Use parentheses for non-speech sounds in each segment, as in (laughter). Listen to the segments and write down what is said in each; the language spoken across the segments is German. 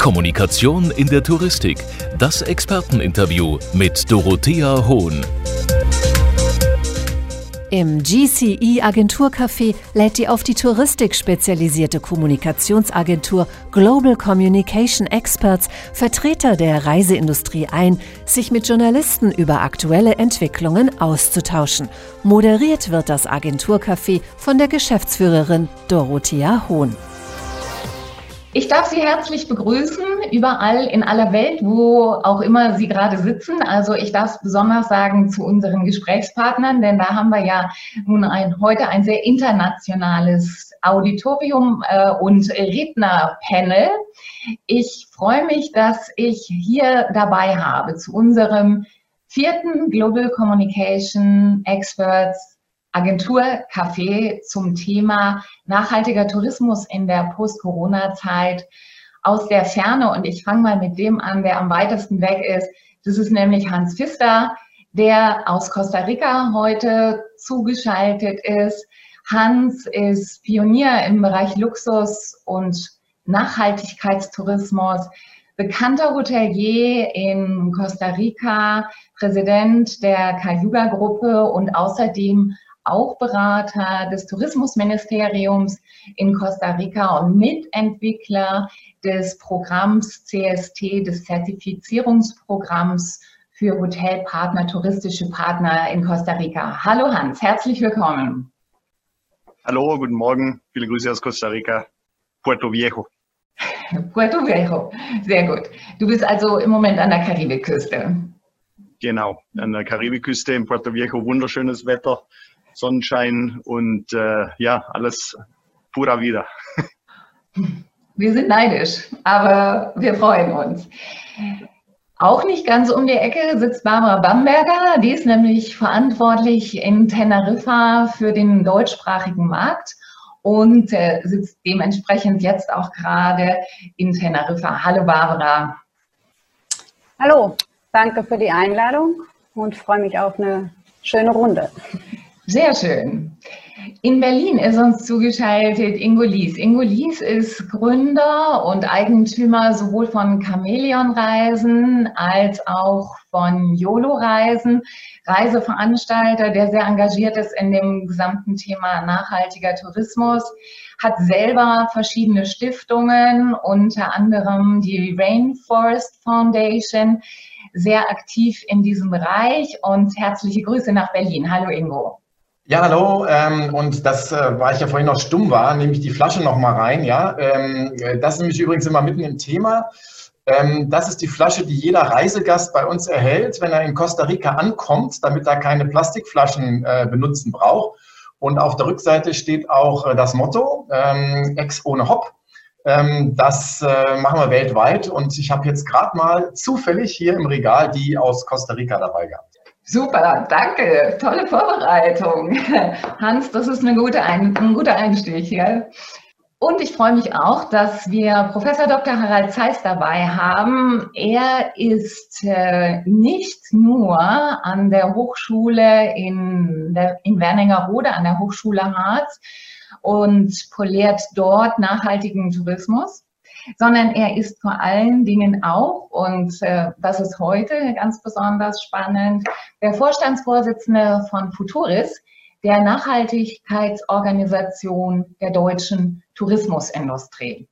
Kommunikation in der Touristik. Das Experteninterview mit Dorothea Hohn. Im GCE Agenturcafé lädt die auf die Touristik spezialisierte Kommunikationsagentur Global Communication Experts Vertreter der Reiseindustrie ein, sich mit Journalisten über aktuelle Entwicklungen auszutauschen. Moderiert wird das Agenturcafé von der Geschäftsführerin Dorothea Hohn. Ich darf Sie herzlich begrüßen, überall in aller Welt, wo auch immer Sie gerade sitzen. Also ich darf es besonders sagen zu unseren Gesprächspartnern, denn da haben wir ja nun ein, heute ein sehr internationales Auditorium äh, und Rednerpanel. Ich freue mich, dass ich hier dabei habe zu unserem vierten Global Communication Experts Agenturcafé zum Thema nachhaltiger Tourismus in der Post-Corona-Zeit aus der Ferne. Und ich fange mal mit dem an, der am weitesten weg ist. Das ist nämlich Hans Pfister, der aus Costa Rica heute zugeschaltet ist. Hans ist Pionier im Bereich Luxus und Nachhaltigkeitstourismus, bekannter Hotelier in Costa Rica, Präsident der Cayuga-Gruppe und außerdem auch Berater des Tourismusministeriums in Costa Rica und Mitentwickler des Programms CST, des Zertifizierungsprogramms für Hotelpartner, touristische Partner in Costa Rica. Hallo Hans, herzlich willkommen. Hallo, guten Morgen. Viele Grüße aus Costa Rica, Puerto Viejo. (laughs) Puerto Viejo, sehr gut. Du bist also im Moment an der Karibikküste. Genau, an der Karibikküste in Puerto Viejo, wunderschönes Wetter. Sonnenschein und äh, ja, alles pura wieder. Wir sind neidisch, aber wir freuen uns. Auch nicht ganz um die Ecke sitzt Barbara Bamberger. Die ist nämlich verantwortlich in Teneriffa für den deutschsprachigen Markt und äh, sitzt dementsprechend jetzt auch gerade in Teneriffa. Hallo Barbara. Hallo, danke für die Einladung und freue mich auf eine schöne Runde. Sehr schön. In Berlin ist uns zugeschaltet Ingo Lies. Ingo Lies ist Gründer und Eigentümer sowohl von Chamäleon Reisen als auch von YOLO Reisen, Reiseveranstalter, der sehr engagiert ist in dem gesamten Thema nachhaltiger Tourismus, hat selber verschiedene Stiftungen, unter anderem die Rainforest Foundation, sehr aktiv in diesem Bereich und herzliche Grüße nach Berlin. Hallo Ingo. Ja, hallo. Ähm, und das äh, war ich ja vorhin noch stumm war, nehme ich die Flasche noch mal rein. Ja, ähm, das ist nämlich übrigens immer mitten im Thema. Ähm, das ist die Flasche, die jeder Reisegast bei uns erhält, wenn er in Costa Rica ankommt, damit er keine Plastikflaschen äh, benutzen braucht. Und auf der Rückseite steht auch äh, das Motto, ähm, Ex ohne Hop. Ähm, das äh, machen wir weltweit. Und ich habe jetzt gerade mal zufällig hier im Regal die aus Costa Rica dabei gehabt. Super, danke. Tolle Vorbereitung. (laughs) Hans, das ist eine gute ein, ein guter Einstieg hier. Und ich freue mich auch, dass wir Professor Dr. Harald Zeiss dabei haben. Er ist äh, nicht nur an der Hochschule in, der, in Wernigerode, an der Hochschule Harz und poliert dort nachhaltigen Tourismus, sondern er ist vor allen Dingen auch, und äh, das ist heute ganz besonders spannend, der Vorstandsvorsitzende von Futuris, der Nachhaltigkeitsorganisation der deutschen Tourismusindustrie.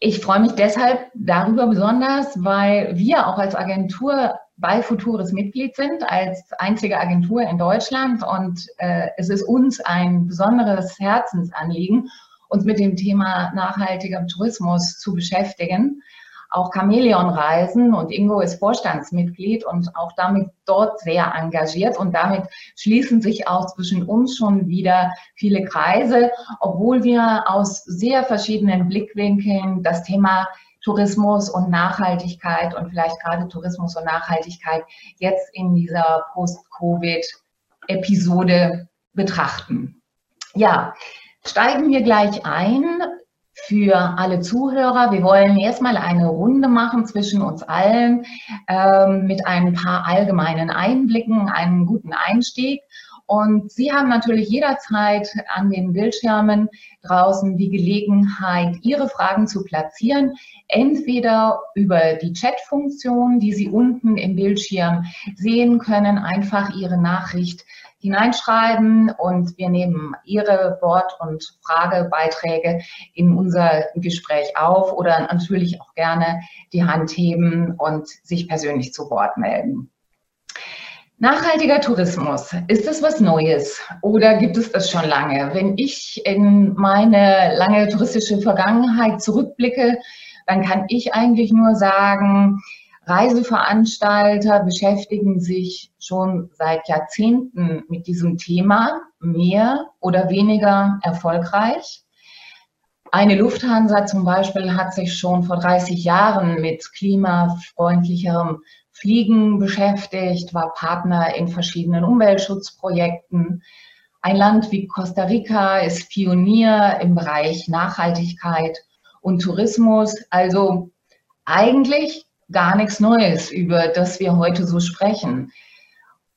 Ich freue mich deshalb darüber besonders, weil wir auch als Agentur bei Futuris Mitglied sind, als einzige Agentur in Deutschland. Und äh, es ist uns ein besonderes Herzensanliegen, uns mit dem Thema nachhaltiger Tourismus zu beschäftigen. Auch Chamäleon Reisen und Ingo ist Vorstandsmitglied und auch damit dort sehr engagiert und damit schließen sich auch zwischen uns schon wieder viele Kreise, obwohl wir aus sehr verschiedenen Blickwinkeln das Thema Tourismus und Nachhaltigkeit und vielleicht gerade Tourismus und Nachhaltigkeit jetzt in dieser Post-Covid-Episode betrachten. Ja, steigen wir gleich ein für alle Zuhörer. Wir wollen erstmal eine Runde machen zwischen uns allen ähm, mit ein paar allgemeinen Einblicken, einem guten Einstieg. Und Sie haben natürlich jederzeit an den Bildschirmen draußen die Gelegenheit, Ihre Fragen zu platzieren, entweder über die Chat-Funktion, die Sie unten im Bildschirm sehen können, einfach Ihre Nachricht hineinschreiben und wir nehmen Ihre Wort- und Fragebeiträge in unser Gespräch auf oder natürlich auch gerne die Hand heben und sich persönlich zu Wort melden. Nachhaltiger Tourismus, ist das was Neues oder gibt es das schon lange? Wenn ich in meine lange touristische Vergangenheit zurückblicke, dann kann ich eigentlich nur sagen, Reiseveranstalter beschäftigen sich schon seit Jahrzehnten mit diesem Thema, mehr oder weniger erfolgreich. Eine Lufthansa zum Beispiel hat sich schon vor 30 Jahren mit klimafreundlicherem Fliegen beschäftigt, war Partner in verschiedenen Umweltschutzprojekten. Ein Land wie Costa Rica ist Pionier im Bereich Nachhaltigkeit und Tourismus. Also eigentlich gar nichts Neues, über das wir heute so sprechen.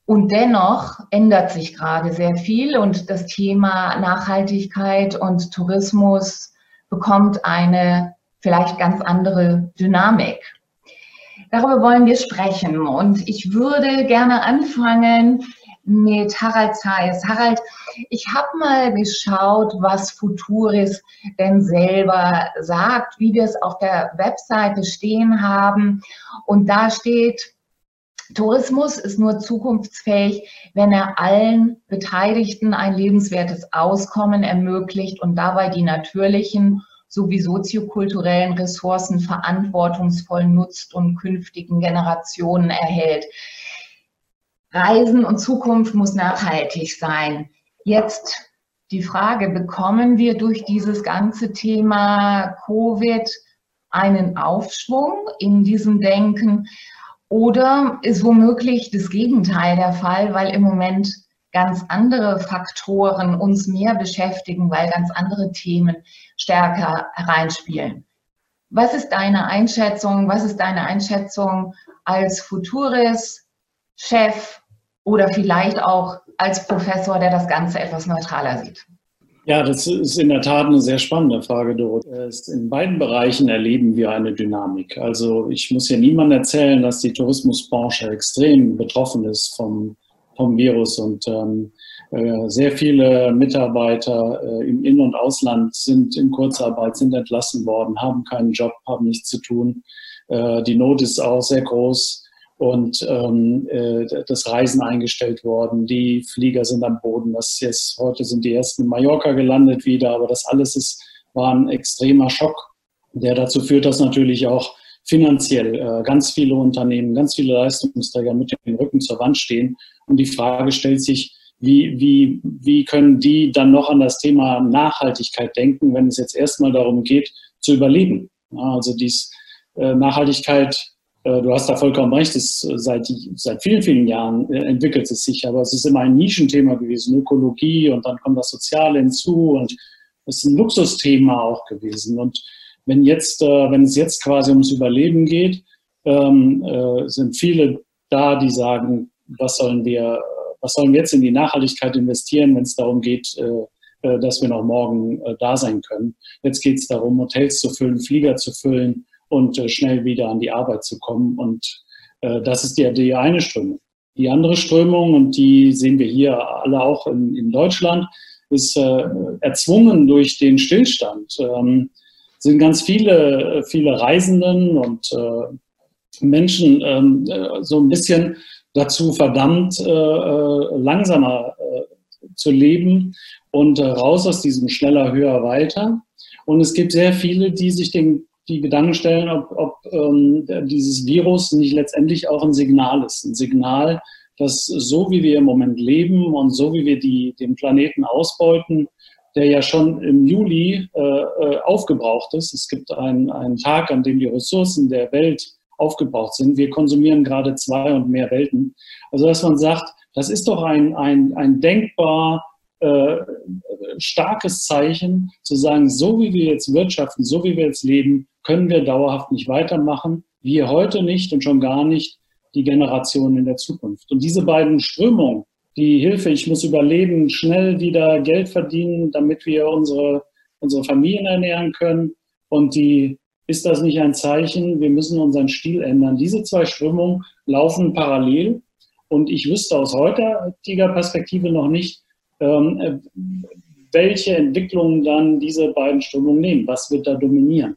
Und dennoch ändert sich gerade sehr viel und das Thema Nachhaltigkeit und Tourismus bekommt eine vielleicht ganz andere Dynamik. Darüber wollen wir sprechen und ich würde gerne anfangen mit Harald Zeiss. Harald, ich habe mal geschaut, was Futuris denn selber sagt, wie wir es auf der Webseite stehen haben. Und da steht, Tourismus ist nur zukunftsfähig, wenn er allen Beteiligten ein lebenswertes Auskommen ermöglicht und dabei die natürlichen sowie soziokulturellen Ressourcen verantwortungsvoll nutzt und künftigen Generationen erhält. Reisen und Zukunft muss nachhaltig sein. Jetzt die Frage, bekommen wir durch dieses ganze Thema Covid einen Aufschwung in diesem Denken oder ist womöglich das Gegenteil der Fall, weil im Moment ganz andere Faktoren uns mehr beschäftigen, weil ganz andere Themen stärker hereinspielen. Was ist deine Einschätzung? Was ist deine Einschätzung als Futuris-Chef oder vielleicht auch als Professor, der das Ganze etwas neutraler sieht? Ja, das ist in der Tat eine sehr spannende Frage, Dorothee. In beiden Bereichen erleben wir eine Dynamik. Also ich muss hier niemandem erzählen, dass die Tourismusbranche extrem betroffen ist vom, vom Virus und ähm, äh, sehr viele Mitarbeiter äh, im In- und Ausland sind in Kurzarbeit, sind entlassen worden, haben keinen Job, haben nichts zu tun. Äh, die Not ist auch sehr groß und ähm, äh, das Reisen eingestellt worden. Die Flieger sind am Boden. Das jetzt, heute sind die ersten in Mallorca gelandet wieder, aber das alles ist, war ein extremer Schock, der dazu führt, dass natürlich auch finanziell äh, ganz viele Unternehmen, ganz viele Leistungsträger mit dem Rücken zur Wand stehen. Und die Frage stellt sich, wie, wie, wie können die dann noch an das Thema Nachhaltigkeit denken, wenn es jetzt erstmal darum geht, zu überleben? Also dies äh, Nachhaltigkeit du hast da vollkommen recht, es, äh, seit, seit vielen, vielen Jahren äh, entwickelt es sich, aber es ist immer ein Nischenthema gewesen, Ökologie und dann kommt das Soziale hinzu und es ist ein Luxusthema auch gewesen. Und wenn, jetzt, wenn es jetzt quasi ums Überleben geht, ähm, sind viele da, die sagen, was sollen wir, was sollen wir jetzt in die Nachhaltigkeit investieren, wenn es darum geht, dass wir noch morgen da sein können. Jetzt geht es darum, Hotels zu füllen, Flieger zu füllen, und äh, schnell wieder an die Arbeit zu kommen. Und äh, das ist die, die eine Strömung. Die andere Strömung, und die sehen wir hier alle auch in, in Deutschland, ist äh, erzwungen durch den Stillstand. Ähm, sind ganz viele, viele Reisenden und äh, Menschen ähm, äh, so ein bisschen dazu verdammt, äh, langsamer zu leben und raus aus diesem schneller, höher, weiter. Und es gibt sehr viele, die sich den die Gedanken stellen, ob, ob ähm, dieses Virus nicht letztendlich auch ein Signal ist. Ein Signal, dass so wie wir im Moment leben und so wie wir die, den Planeten ausbeuten, der ja schon im Juli äh, äh aufgebraucht ist. Es gibt einen, einen Tag, an dem die Ressourcen der Welt aufgebraucht sind. Wir konsumieren gerade zwei und mehr Welten. Also dass man sagt, das ist doch ein, ein, ein denkbar äh, starkes Zeichen, zu sagen, so wie wir jetzt wirtschaften, so wie wir jetzt leben, können wir dauerhaft nicht weitermachen. Wir heute nicht und schon gar nicht die Generationen in der Zukunft. Und diese beiden Strömungen die Hilfe, ich muss überleben, schnell wieder Geld verdienen, damit wir unsere, unsere Familien ernähren können. Und die, ist das nicht ein Zeichen, wir müssen unseren Stil ändern? Diese zwei Strömungen laufen parallel. Und ich wüsste aus heutiger Perspektive noch nicht, ähm, welche Entwicklungen dann diese beiden Strömungen nehmen. Was wird da dominieren?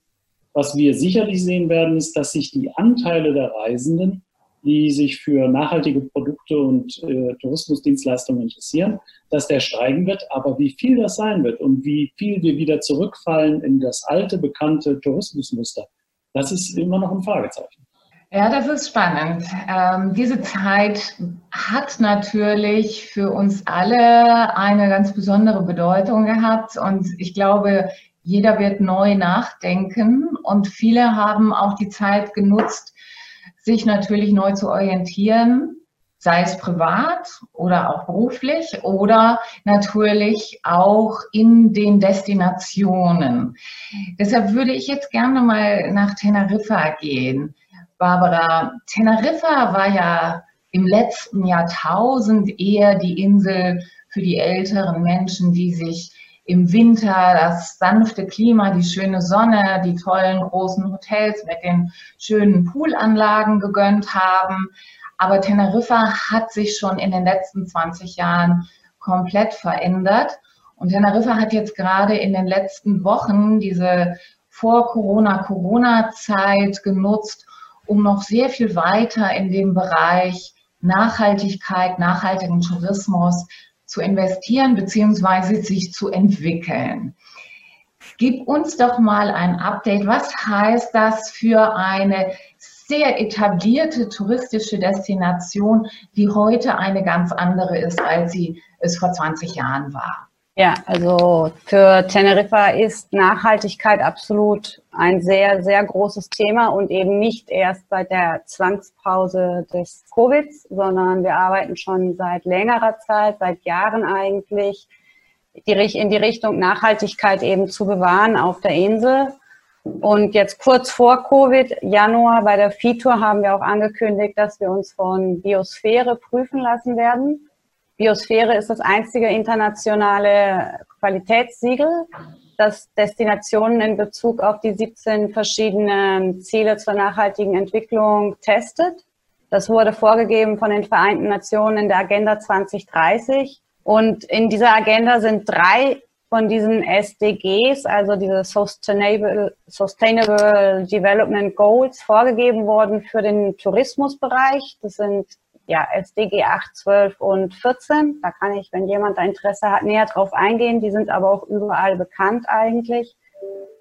Was wir sicherlich sehen werden, ist, dass sich die Anteile der Reisenden die sich für nachhaltige Produkte und äh, Tourismusdienstleistungen interessieren, dass der steigen wird. Aber wie viel das sein wird und wie viel wir wieder zurückfallen in das alte, bekannte Tourismusmuster, das ist immer noch ein Fragezeichen. Ja, das ist spannend. Ähm, diese Zeit hat natürlich für uns alle eine ganz besondere Bedeutung gehabt und ich glaube, jeder wird neu nachdenken und viele haben auch die Zeit genutzt, sich natürlich neu zu orientieren, sei es privat oder auch beruflich oder natürlich auch in den Destinationen. Deshalb würde ich jetzt gerne mal nach Teneriffa gehen. Barbara, Teneriffa war ja im letzten Jahrtausend eher die Insel für die älteren Menschen, die sich im Winter das sanfte Klima, die schöne Sonne, die tollen großen Hotels mit den schönen Poolanlagen gegönnt haben. Aber Teneriffa hat sich schon in den letzten 20 Jahren komplett verändert. Und Teneriffa hat jetzt gerade in den letzten Wochen diese Vor-Corona-Corona-Zeit genutzt, um noch sehr viel weiter in dem Bereich Nachhaltigkeit, nachhaltigen Tourismus zu investieren bzw. sich zu entwickeln. Gib uns doch mal ein Update. Was heißt das für eine sehr etablierte touristische Destination, die heute eine ganz andere ist, als sie es vor 20 Jahren war? Ja, also für Teneriffa ist Nachhaltigkeit absolut ein sehr, sehr großes Thema und eben nicht erst seit der Zwangspause des Covid, sondern wir arbeiten schon seit längerer Zeit, seit Jahren eigentlich, in die Richtung Nachhaltigkeit eben zu bewahren auf der Insel. Und jetzt kurz vor Covid, Januar bei der Vitor haben wir auch angekündigt, dass wir uns von Biosphäre prüfen lassen werden. Biosphäre ist das einzige internationale Qualitätssiegel, das Destinationen in Bezug auf die 17 verschiedenen Ziele zur nachhaltigen Entwicklung testet. Das wurde vorgegeben von den Vereinten Nationen in der Agenda 2030. Und in dieser Agenda sind drei von diesen SDGs, also diese Sustainable, Sustainable Development Goals, vorgegeben worden für den Tourismusbereich. Das sind ja, SDG 8, 12 und 14. Da kann ich, wenn jemand Interesse hat, näher drauf eingehen. Die sind aber auch überall bekannt eigentlich.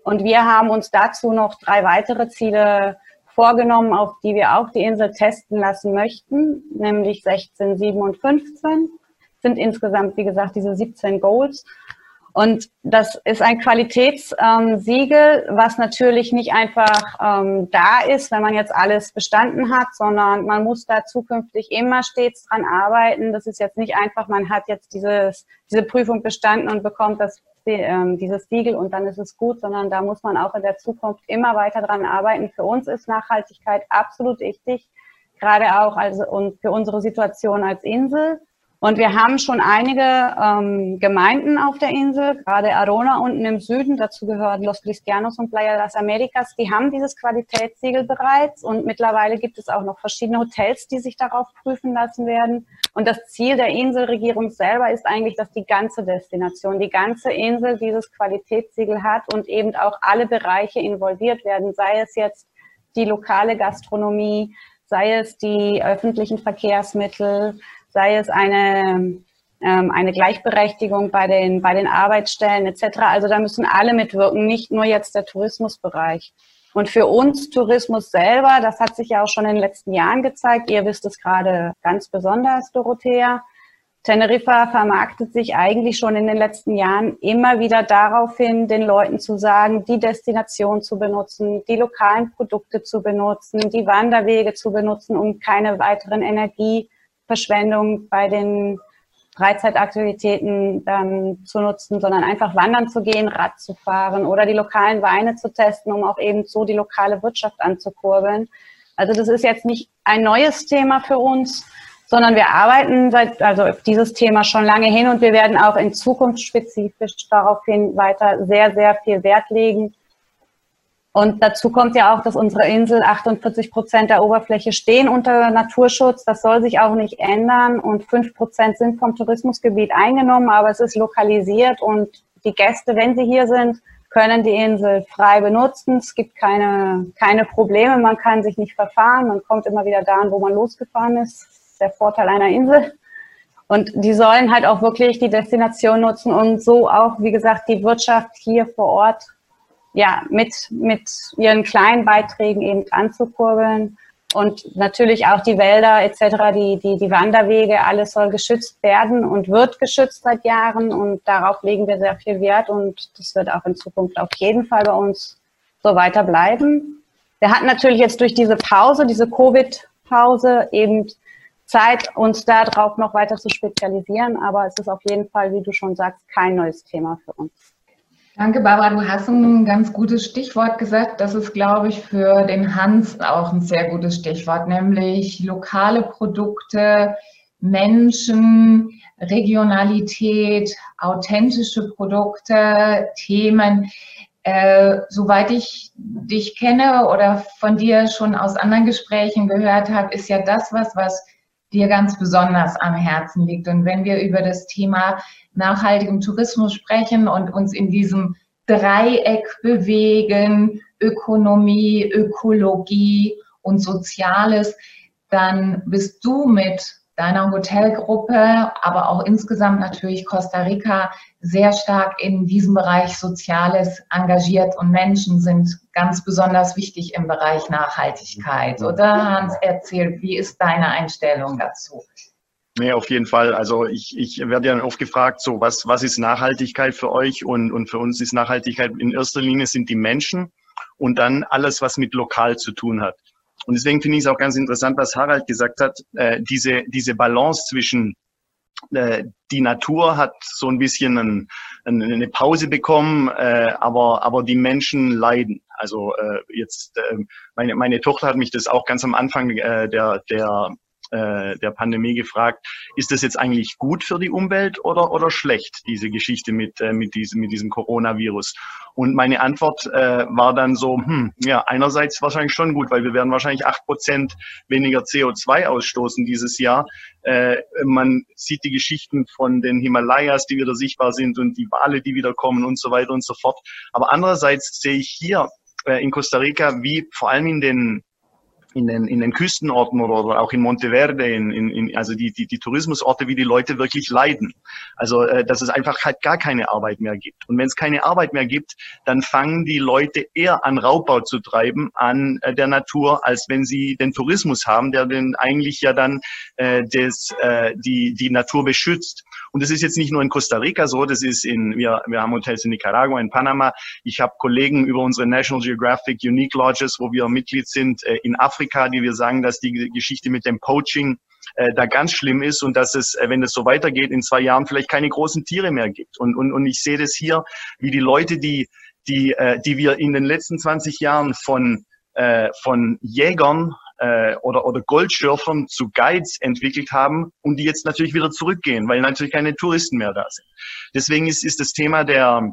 Und wir haben uns dazu noch drei weitere Ziele vorgenommen, auf die wir auch die Insel testen lassen möchten, nämlich 16, 7 und 15. Sind insgesamt, wie gesagt, diese 17 Goals. Und das ist ein Qualitätssiegel, was natürlich nicht einfach ähm, da ist, wenn man jetzt alles bestanden hat, sondern man muss da zukünftig immer stets dran arbeiten. Das ist jetzt nicht einfach, man hat jetzt dieses, diese Prüfung bestanden und bekommt das, ähm, dieses Siegel und dann ist es gut, sondern da muss man auch in der Zukunft immer weiter dran arbeiten. Für uns ist Nachhaltigkeit absolut wichtig, gerade auch also und für unsere Situation als Insel. Und wir haben schon einige ähm, Gemeinden auf der Insel, gerade Arona unten im Süden, dazu gehören Los Cristianos und Playa las Americas, die haben dieses Qualitätssiegel bereits und mittlerweile gibt es auch noch verschiedene Hotels, die sich darauf prüfen lassen werden. Und das Ziel der Inselregierung selber ist eigentlich, dass die ganze Destination, die ganze Insel dieses Qualitätssiegel hat und eben auch alle Bereiche involviert werden, sei es jetzt die lokale Gastronomie, sei es die öffentlichen Verkehrsmittel, sei es eine, ähm, eine Gleichberechtigung bei den, bei den Arbeitsstellen etc. Also da müssen alle mitwirken, nicht nur jetzt der Tourismusbereich. Und für uns Tourismus selber, das hat sich ja auch schon in den letzten Jahren gezeigt, ihr wisst es gerade ganz besonders, Dorothea, Teneriffa vermarktet sich eigentlich schon in den letzten Jahren immer wieder darauf hin, den Leuten zu sagen, die Destination zu benutzen, die lokalen Produkte zu benutzen, die Wanderwege zu benutzen, um keine weiteren Energie Verschwendung bei den Freizeitaktivitäten dann zu nutzen, sondern einfach wandern zu gehen, Rad zu fahren oder die lokalen Weine zu testen, um auch eben so die lokale Wirtschaft anzukurbeln. Also das ist jetzt nicht ein neues Thema für uns, sondern wir arbeiten seit, also dieses Thema schon lange hin und wir werden auch in Zukunft spezifisch daraufhin weiter sehr, sehr viel Wert legen. Und dazu kommt ja auch, dass unsere Insel 48 Prozent der Oberfläche stehen unter Naturschutz. Das soll sich auch nicht ändern. Und fünf Prozent sind vom Tourismusgebiet eingenommen, aber es ist lokalisiert und die Gäste, wenn sie hier sind, können die Insel frei benutzen. Es gibt keine, keine Probleme. Man kann sich nicht verfahren. Man kommt immer wieder da, wo man losgefahren ist der Vorteil einer Insel. Und die sollen halt auch wirklich die Destination nutzen und so auch, wie gesagt, die Wirtschaft hier vor Ort ja, mit, mit ihren kleinen Beiträgen eben anzukurbeln. Und natürlich auch die Wälder etc., die, die, die Wanderwege, alles soll geschützt werden und wird geschützt seit Jahren. Und darauf legen wir sehr viel Wert. Und das wird auch in Zukunft auf jeden Fall bei uns so weiter bleiben. Wir hatten natürlich jetzt durch diese Pause, diese Covid-Pause eben Zeit, uns darauf noch weiter zu spezialisieren. Aber es ist auf jeden Fall, wie du schon sagst, kein neues Thema für uns. Danke, Barbara. Du hast ein ganz gutes Stichwort gesagt. Das ist, glaube ich, für den Hans auch ein sehr gutes Stichwort, nämlich lokale Produkte, Menschen, Regionalität, authentische Produkte, Themen. Äh, soweit ich dich kenne oder von dir schon aus anderen Gesprächen gehört habe, ist ja das was, was dir ganz besonders am Herzen liegt. Und wenn wir über das Thema nachhaltigen Tourismus sprechen und uns in diesem Dreieck bewegen, Ökonomie, Ökologie und Soziales, dann bist du mit deiner Hotelgruppe, aber auch insgesamt natürlich Costa Rica sehr stark in diesem Bereich Soziales engagiert und Menschen sind ganz besonders wichtig im Bereich Nachhaltigkeit. Oder Hans, erzähl, wie ist deine Einstellung dazu? Nee, auf jeden Fall. Also ich, ich werde ja oft gefragt, so was, was ist Nachhaltigkeit für euch? Und, und für uns ist Nachhaltigkeit in erster Linie sind die Menschen und dann alles, was mit lokal zu tun hat. Und deswegen finde ich es auch ganz interessant, was Harald gesagt hat, äh, diese, diese Balance zwischen äh, die Natur hat so ein bisschen ein, ein, eine Pause bekommen, äh, aber, aber die Menschen leiden. Also äh, jetzt, äh, meine, meine Tochter hat mich das auch ganz am Anfang äh, der, der äh, der Pandemie gefragt, ist das jetzt eigentlich gut für die Umwelt oder, oder schlecht, diese Geschichte mit, äh, mit, diesem, mit diesem Coronavirus? Und meine Antwort äh, war dann so, hm, ja, einerseits wahrscheinlich schon gut, weil wir werden wahrscheinlich acht Prozent weniger CO2 ausstoßen dieses Jahr. Äh, man sieht die Geschichten von den Himalayas, die wieder sichtbar sind und die Wale, die wieder kommen und so weiter und so fort. Aber andererseits sehe ich hier äh, in Costa Rica, wie vor allem in den in den, in den Küstenorten oder, oder auch in Monteverde, in, in, in, also die, die, die Tourismusorte, wie die Leute wirklich leiden. Also, äh, dass es einfach halt gar keine Arbeit mehr gibt. Und wenn es keine Arbeit mehr gibt, dann fangen die Leute eher an Raubbau zu treiben an äh, der Natur, als wenn sie den Tourismus haben, der den eigentlich ja dann äh, des, äh, die, die Natur beschützt. Und das ist jetzt nicht nur in Costa Rica so, das ist in, wir, wir haben Hotels in Nicaragua, in Panama. Ich habe Kollegen über unsere National Geographic Unique Lodges, wo wir Mitglied sind, äh, in Afrika, die wir sagen, dass die Geschichte mit dem Poaching äh, da ganz schlimm ist und dass es, äh, wenn es so weitergeht, in zwei Jahren vielleicht keine großen Tiere mehr gibt. Und, und, und ich sehe das hier, wie die Leute, die, die, äh, die wir in den letzten 20 Jahren von, äh, von Jägern äh, oder, oder Goldschürfern zu Guides entwickelt haben und die jetzt natürlich wieder zurückgehen, weil natürlich keine Touristen mehr da sind. Deswegen ist, ist das Thema der,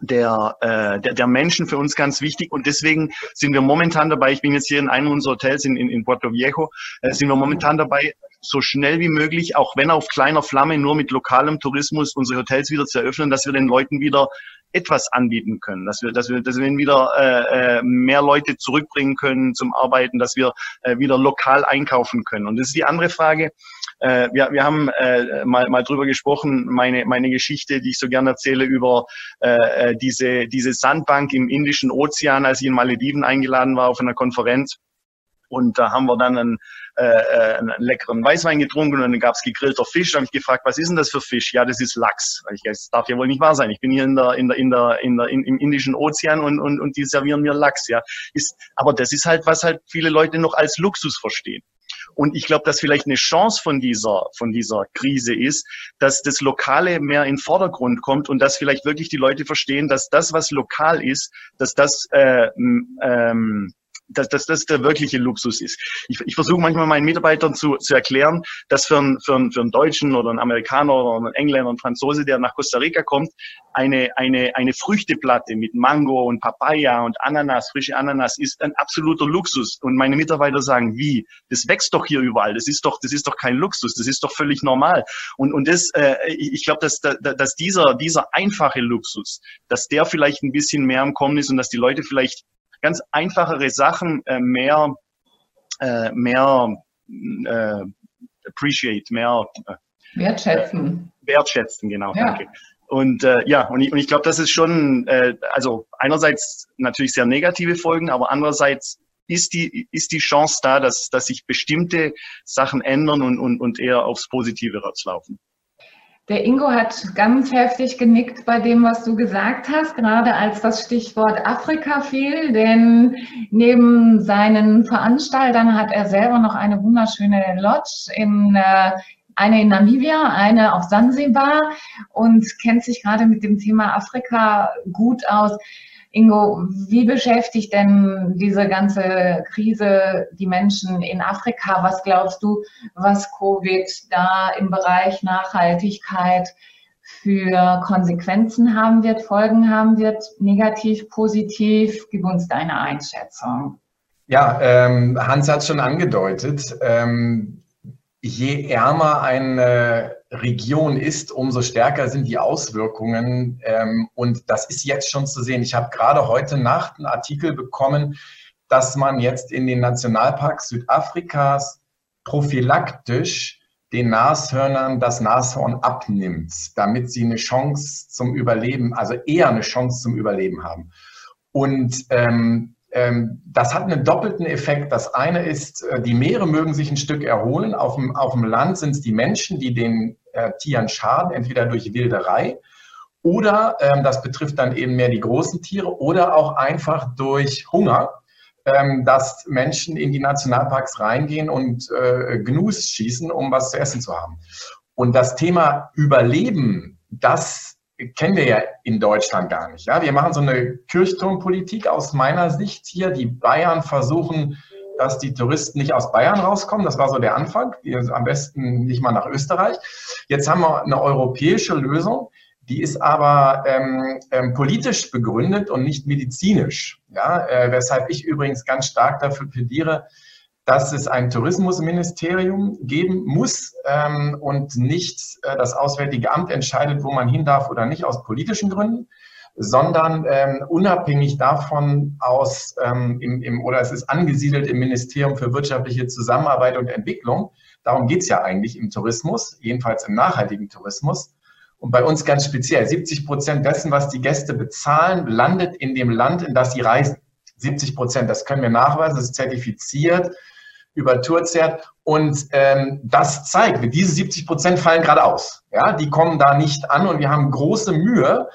der, äh, der, der Menschen für uns ganz wichtig. Und deswegen sind wir momentan dabei, ich bin jetzt hier in einem unserer Hotels in, in, in Puerto Viejo, äh, sind wir momentan dabei, so schnell wie möglich, auch wenn auf kleiner Flamme, nur mit lokalem Tourismus unsere Hotels wieder zu eröffnen, dass wir den Leuten wieder etwas anbieten können, dass wir, dass wir, dass wir wieder äh, äh, mehr Leute zurückbringen können zum Arbeiten, dass wir äh, wieder lokal einkaufen können. Und das ist die andere Frage. Äh, wir, wir haben äh, mal, mal drüber gesprochen, meine, meine Geschichte, die ich so gerne erzähle über äh, äh diese, diese Sandbank im Indischen Ozean, als ich in Malediven eingeladen war auf einer Konferenz. Und da haben wir dann einen, äh, äh einen leckeren Weißwein getrunken und dann gab's gegrillter Fisch. Da habe ich gefragt, was ist denn das für Fisch? Ja, das ist Lachs. Ich, das darf ja wohl nicht wahr sein. Ich bin hier in der, in der, in der, in der, in, im Indischen Ozean und, und, und die servieren mir Lachs. Ja, ist, aber das ist halt, was halt viele Leute noch als Luxus verstehen. Und ich glaube, dass vielleicht eine Chance von dieser, von dieser Krise ist, dass das Lokale mehr in den Vordergrund kommt und dass vielleicht wirklich die Leute verstehen, dass das, was lokal ist, dass das äh, ähm, dass, dass das der wirkliche Luxus ist. Ich, ich versuche manchmal meinen Mitarbeitern zu, zu erklären, dass für einen, für, einen, für einen Deutschen oder einen Amerikaner oder einen Engländer, einen Franzose, der nach Costa Rica kommt, eine, eine, eine Früchteplatte mit Mango und Papaya und Ananas, frische Ananas, ist ein absoluter Luxus. Und meine Mitarbeiter sagen, wie? Das wächst doch hier überall. Das ist doch, das ist doch kein Luxus. Das ist doch völlig normal. Und, und das, äh, ich glaube, dass, dass dieser, dieser einfache Luxus, dass der vielleicht ein bisschen mehr am Kommen ist und dass die Leute vielleicht ganz einfachere Sachen äh, mehr, äh, mehr äh, appreciate, mehr äh, wertschätzen. Wertschätzen, genau, ja. danke. Und äh, ja, und ich, und ich glaube, das ist schon, äh, also einerseits natürlich sehr negative Folgen, aber andererseits ist die, ist die Chance da, dass, dass sich bestimmte Sachen ändern und, und, und eher aufs Positive rauslaufen. Der Ingo hat ganz heftig genickt bei dem, was du gesagt hast, gerade als das Stichwort Afrika fiel, denn neben seinen Veranstaltern hat er selber noch eine wunderschöne Lodge in äh, eine in Namibia, eine auf Sansibar und kennt sich gerade mit dem Thema Afrika gut aus. Ingo, wie beschäftigt denn diese ganze Krise die Menschen in Afrika? Was glaubst du, was Covid da im Bereich Nachhaltigkeit für Konsequenzen haben wird, Folgen haben wird, negativ, positiv? Gib uns deine Einschätzung. Ja, ähm, Hans hat schon angedeutet, ähm, je ärmer eine Region ist, umso stärker sind die Auswirkungen. Ähm, und das ist jetzt schon zu sehen. Ich habe gerade heute Nacht einen Artikel bekommen, dass man jetzt in den Nationalparks Südafrikas prophylaktisch den Nashörnern das Nashorn abnimmt, damit sie eine Chance zum Überleben, also eher eine Chance zum Überleben haben. Und ähm, das hat einen doppelten Effekt. Das eine ist, äh, die Meere mögen sich ein Stück erholen. Auf dem, auf dem Land sind es die Menschen, die den äh, Tieren schaden, entweder durch Wilderei oder, ähm, das betrifft dann eben mehr die großen Tiere, oder auch einfach durch Hunger, ähm, dass Menschen in die Nationalparks reingehen und äh, Gnus schießen, um was zu essen zu haben. Und das Thema Überleben, das kennen wir ja in Deutschland gar nicht. Ja? Wir machen so eine Kirchturmpolitik aus meiner Sicht hier. Die Bayern versuchen, dass die Touristen nicht aus Bayern rauskommen. Das war so der Anfang. Am besten nicht mal nach Österreich. Jetzt haben wir eine europäische Lösung. Die ist aber ähm, ähm, politisch begründet und nicht medizinisch. Ja? Äh, weshalb ich übrigens ganz stark dafür plädiere, dass es ein Tourismusministerium geben muss ähm, und nicht äh, das Auswärtige Amt entscheidet, wo man hin darf oder nicht aus politischen Gründen, sondern ähm, unabhängig davon aus ähm, im, im, oder es ist angesiedelt im Ministerium für wirtschaftliche Zusammenarbeit und Entwicklung. Darum geht es ja eigentlich im Tourismus, jedenfalls im nachhaltigen Tourismus. Und bei uns ganz speziell, 70 Prozent dessen, was die Gäste bezahlen, landet in dem Land, in das sie reisen. 70 Prozent, das können wir nachweisen, das ist zertifiziert über Tourzert. Und ähm, das zeigt, diese 70 Prozent fallen gerade aus. Ja, die kommen da nicht an und wir haben große Mühe,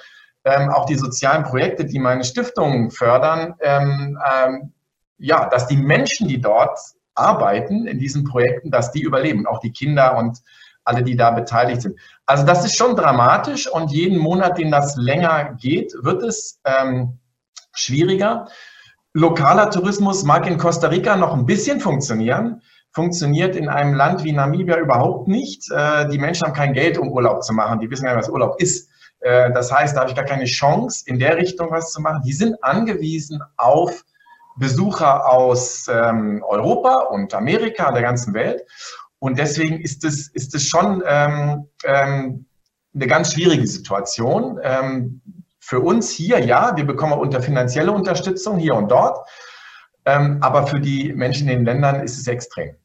ähm, auch die sozialen Projekte, die meine Stiftungen fördern, ähm, ähm, ja, dass die Menschen, die dort arbeiten in diesen Projekten, dass die überleben, auch die Kinder und alle, die da beteiligt sind. Also das ist schon dramatisch und jeden Monat, den das länger geht, wird es ähm, schwieriger. Lokaler Tourismus mag in Costa Rica noch ein bisschen funktionieren, funktioniert in einem Land wie Namibia überhaupt nicht. Äh, die Menschen haben kein Geld, um Urlaub zu machen. Die wissen gar nicht, was Urlaub ist. Äh, das heißt, da habe ich gar keine Chance, in der Richtung was zu machen. Die sind angewiesen auf Besucher aus ähm, Europa und Amerika, der ganzen Welt. Und deswegen ist es, ist es schon ähm, ähm, eine ganz schwierige Situation. Ähm, für uns hier, ja, wir bekommen unter finanzielle Unterstützung hier und dort, ähm, aber für die Menschen in den Ländern ist es extrem.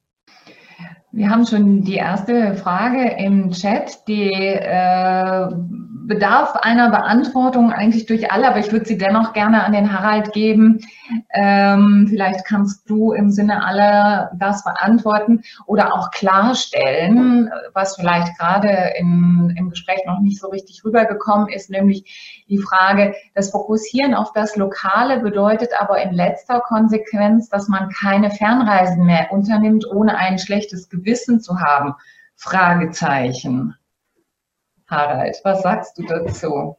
Wir haben schon die erste Frage im Chat, die äh, bedarf einer Beantwortung eigentlich durch alle, aber ich würde sie dennoch gerne an den Harald geben. Ähm, vielleicht kannst du im Sinne aller das beantworten oder auch klarstellen, was vielleicht gerade im, im Gespräch noch nicht so richtig rübergekommen ist, nämlich die Frage, das Fokussieren auf das Lokale bedeutet aber in letzter Konsequenz, dass man keine Fernreisen mehr unternimmt, ohne ein schlechtes Gewissen zu haben. Fragezeichen. Harald, was sagst du dazu?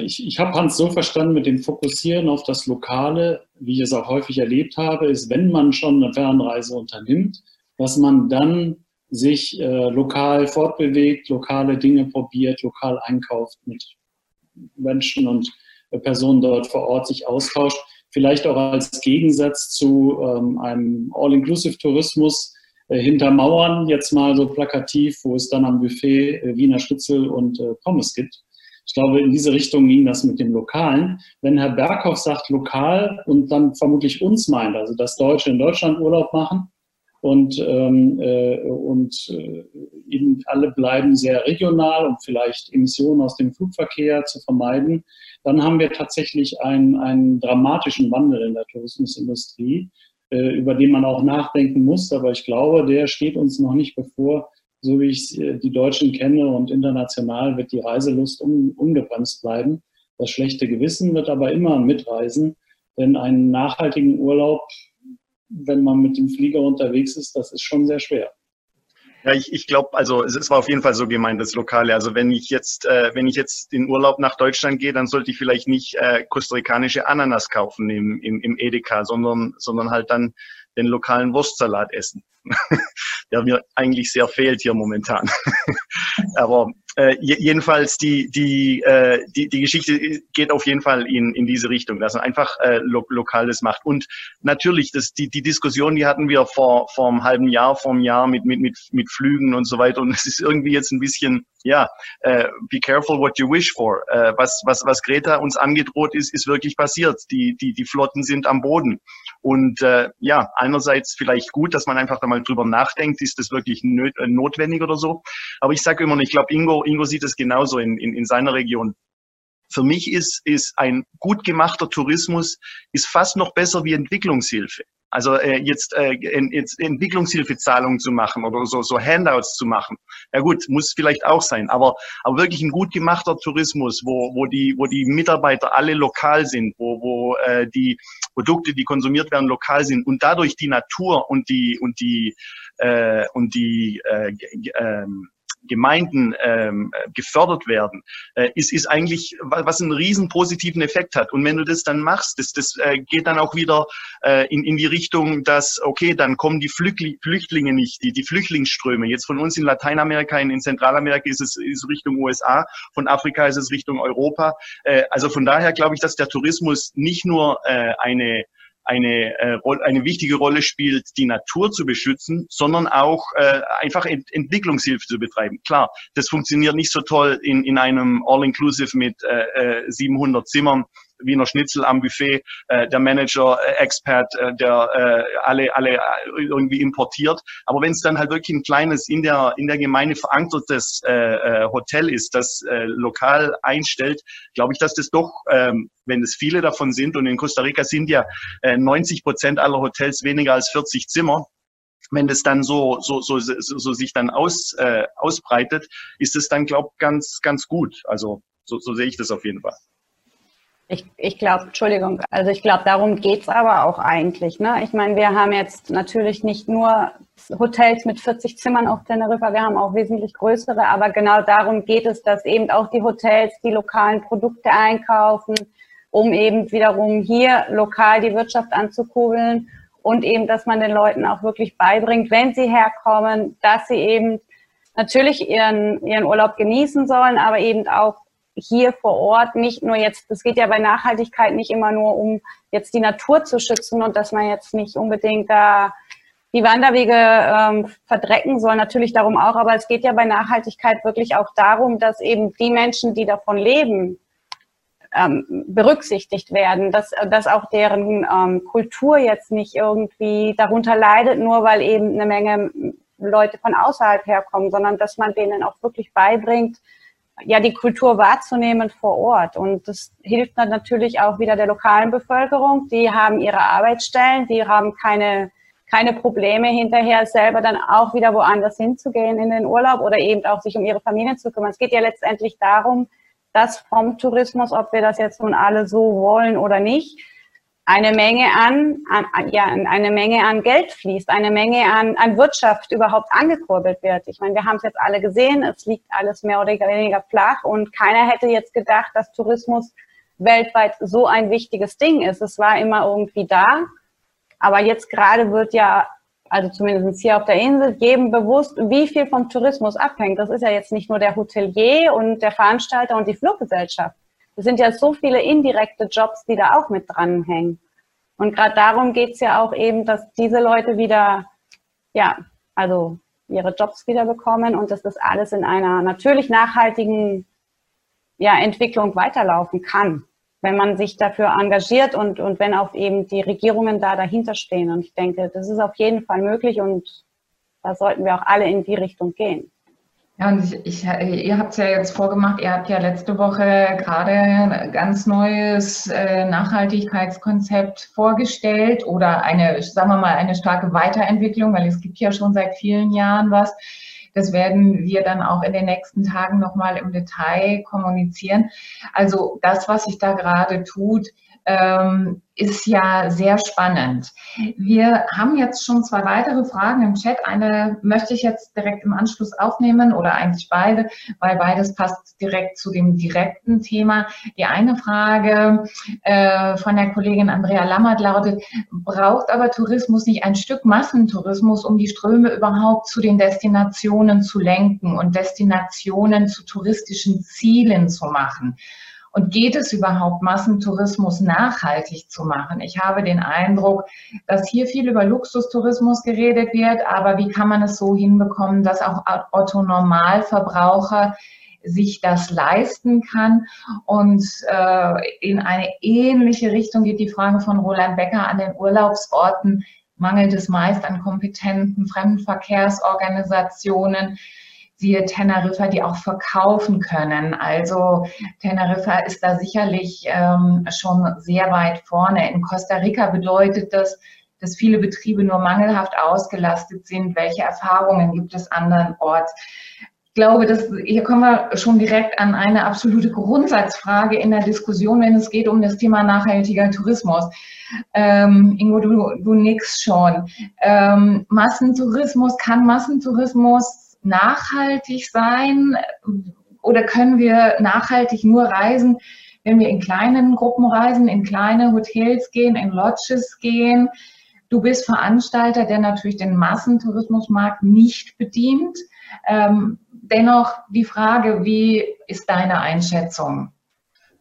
Ich, ich habe Hans so verstanden mit dem Fokussieren auf das Lokale. wie ich es auch häufig erlebt habe, ist, wenn man schon eine Fernreise unternimmt, dass man dann sich äh, lokal fortbewegt, lokale Dinge probiert, lokal einkauft mit Menschen und äh, Personen dort vor Ort sich austauscht. Vielleicht auch als Gegensatz zu ähm, einem All-Inclusive-Tourismus hinter Mauern, jetzt mal so plakativ, wo es dann am Buffet äh, Wiener Schnitzel und äh, Pommes gibt. Ich glaube, in diese Richtung ging das mit dem Lokalen. Wenn Herr Berghoff sagt lokal und dann vermutlich uns meint, also dass Deutsche in Deutschland Urlaub machen, und, ähm, äh, und äh, eben alle bleiben sehr regional, um vielleicht Emissionen aus dem Flugverkehr zu vermeiden, dann haben wir tatsächlich einen, einen dramatischen Wandel in der Tourismusindustrie, äh, über den man auch nachdenken muss. Aber ich glaube, der steht uns noch nicht bevor, so wie ich äh, die Deutschen kenne und international wird die Reiselust un, ungebremst bleiben. Das schlechte Gewissen wird aber immer mitreisen, denn einen nachhaltigen Urlaub wenn man mit dem Flieger unterwegs ist, das ist schon sehr schwer. Ja, ich, ich glaube, also es, es, war auf jeden Fall so gemeint, das Lokale. Also wenn ich jetzt, äh, wenn ich jetzt in Urlaub nach Deutschland gehe, dann sollte ich vielleicht nicht äh, kostarikanische Ananas kaufen im, im, im Edeka, sondern, sondern halt dann den lokalen Wurstsalat essen, (laughs) der mir eigentlich sehr fehlt hier momentan. (laughs) Aber äh, jedenfalls die, die, äh, die, die Geschichte geht auf jeden Fall in, in diese Richtung, dass man einfach äh, lo Lokales macht. Und natürlich, das, die, die Diskussion, die hatten wir vor, vor einem halben Jahr, vor einem Jahr mit, mit, mit, mit Flügen und so weiter. Und es ist irgendwie jetzt ein bisschen, ja, äh, be careful what you wish for. Äh, was, was, was Greta uns angedroht ist, ist wirklich passiert. Die, die, die Flotten sind am Boden. Und äh, ja, einerseits vielleicht gut, dass man einfach da mal drüber nachdenkt, ist das wirklich äh, notwendig oder so. Aber ich sage immer, ich glaube, Ingo, Ingo sieht es genauso in, in, in seiner Region. Für mich ist, ist ein gut gemachter Tourismus ist fast noch besser wie Entwicklungshilfe. Also äh, jetzt, äh, jetzt Entwicklungshilfezahlungen zu machen oder so, so Handouts zu machen. Ja gut, muss vielleicht auch sein, aber, aber wirklich ein gut gemachter Tourismus, wo, wo, die, wo die Mitarbeiter alle lokal sind, wo, wo äh, die Produkte, die konsumiert werden, lokal sind und dadurch die Natur und die und die äh, und die äh, äh, Gemeinden ähm, gefördert werden, äh, ist, ist eigentlich, was einen riesen positiven Effekt hat. Und wenn du das dann machst, das, das äh, geht dann auch wieder äh, in, in die Richtung, dass, okay, dann kommen die Flüchtling, Flüchtlinge nicht, die, die Flüchtlingsströme. Jetzt von uns in Lateinamerika, in, in Zentralamerika ist es ist Richtung USA, von Afrika ist es Richtung Europa. Äh, also von daher glaube ich, dass der Tourismus nicht nur äh, eine eine, äh, eine wichtige Rolle spielt, die Natur zu beschützen, sondern auch äh, einfach Ent Entwicklungshilfe zu betreiben. Klar, das funktioniert nicht so toll in, in einem All-Inclusive mit äh, 700 äh, Zimmern Wiener Schnitzel am Buffet, äh, der Manager, äh, Expert, äh, der äh, alle, alle äh, irgendwie importiert. Aber wenn es dann halt wirklich ein kleines, in der, in der Gemeinde verankertes äh, äh, Hotel ist, das äh, lokal einstellt, glaube ich, dass das doch, ähm, wenn es viele davon sind, und in Costa Rica sind ja äh, 90 Prozent aller Hotels weniger als 40 Zimmer, wenn das dann so, so, so, so, so sich dann aus, äh, ausbreitet, ist es dann, glaube ganz, ganz gut. Also so, so sehe ich das auf jeden Fall. Ich, ich glaube, Entschuldigung, also ich glaube, darum geht's aber auch eigentlich. Ne? Ich meine, wir haben jetzt natürlich nicht nur Hotels mit 40 Zimmern auf Teneriffa, wir haben auch wesentlich größere, aber genau darum geht es, dass eben auch die Hotels die lokalen Produkte einkaufen, um eben wiederum hier lokal die Wirtschaft anzukugeln und eben, dass man den Leuten auch wirklich beibringt, wenn sie herkommen, dass sie eben natürlich ihren, ihren Urlaub genießen sollen, aber eben auch hier vor Ort nicht nur jetzt, es geht ja bei Nachhaltigkeit nicht immer nur um jetzt die Natur zu schützen und dass man jetzt nicht unbedingt da die Wanderwege ähm, verdrecken soll, natürlich darum auch, aber es geht ja bei Nachhaltigkeit wirklich auch darum, dass eben die Menschen, die davon leben, ähm, berücksichtigt werden, dass, dass auch deren ähm, Kultur jetzt nicht irgendwie darunter leidet, nur weil eben eine Menge Leute von außerhalb herkommen, sondern dass man denen auch wirklich beibringt, ja, die Kultur wahrzunehmen vor Ort. Und das hilft dann natürlich auch wieder der lokalen Bevölkerung. Die haben ihre Arbeitsstellen, die haben keine, keine Probleme hinterher selber dann auch wieder woanders hinzugehen in den Urlaub oder eben auch sich um ihre Familien zu kümmern. Es geht ja letztendlich darum, dass vom Tourismus, ob wir das jetzt nun alle so wollen oder nicht, eine Menge an, an, ja, eine Menge an Geld fließt, eine Menge an, an Wirtschaft überhaupt angekurbelt wird. Ich meine, wir haben es jetzt alle gesehen, es liegt alles mehr oder weniger flach und keiner hätte jetzt gedacht, dass Tourismus weltweit so ein wichtiges Ding ist. Es war immer irgendwie da, aber jetzt gerade wird ja, also zumindest hier auf der Insel, jedem bewusst, wie viel vom Tourismus abhängt. Das ist ja jetzt nicht nur der Hotelier und der Veranstalter und die Fluggesellschaft. Es sind ja so viele indirekte Jobs, die da auch mit dranhängen. Und gerade darum geht's ja auch eben, dass diese Leute wieder, ja, also ihre Jobs wieder bekommen und dass das alles in einer natürlich nachhaltigen ja, Entwicklung weiterlaufen kann, wenn man sich dafür engagiert und, und wenn auch eben die Regierungen da dahinter stehen. Und ich denke, das ist auf jeden Fall möglich und da sollten wir auch alle in die Richtung gehen. Ja, und ich, ich, ihr habt es ja jetzt vorgemacht, ihr habt ja letzte Woche gerade ein ganz neues äh, Nachhaltigkeitskonzept vorgestellt oder eine, sagen wir mal, eine starke Weiterentwicklung, weil es gibt ja schon seit vielen Jahren was. Das werden wir dann auch in den nächsten Tagen nochmal im Detail kommunizieren. Also das, was sich da gerade tut, ähm, ist ja sehr spannend. Wir haben jetzt schon zwei weitere Fragen im Chat. Eine möchte ich jetzt direkt im Anschluss aufnehmen oder eigentlich beide, weil beides passt direkt zu dem direkten Thema. Die eine Frage äh, von der Kollegin Andrea Lammert lautet, braucht aber Tourismus nicht ein Stück Massentourismus, um die Ströme überhaupt zu den Destinationen zu lenken und Destinationen zu touristischen Zielen zu machen? Und geht es überhaupt, Massentourismus nachhaltig zu machen? Ich habe den Eindruck, dass hier viel über Luxustourismus geredet wird, aber wie kann man es so hinbekommen, dass auch Otto Normalverbraucher sich das leisten kann. Und äh, in eine ähnliche Richtung geht die Frage von Roland Becker an den Urlaubsorten. Mangelt es meist an kompetenten Fremdenverkehrsorganisationen? Siehe Teneriffa, die auch verkaufen können. Also Teneriffa ist da sicherlich ähm, schon sehr weit vorne. In Costa Rica bedeutet das, dass viele Betriebe nur mangelhaft ausgelastet sind. Welche Erfahrungen gibt es andernorts? Ich glaube, dass, hier kommen wir schon direkt an eine absolute Grundsatzfrage in der Diskussion, wenn es geht um das Thema nachhaltiger Tourismus. Ähm, Ingo, du, du nix schon. Ähm, Massentourismus, kann Massentourismus nachhaltig sein oder können wir nachhaltig nur reisen, wenn wir in kleinen Gruppen reisen, in kleine Hotels gehen, in Lodges gehen? Du bist Veranstalter, der natürlich den Massentourismusmarkt nicht bedient. Ähm, dennoch die Frage, wie ist deine Einschätzung?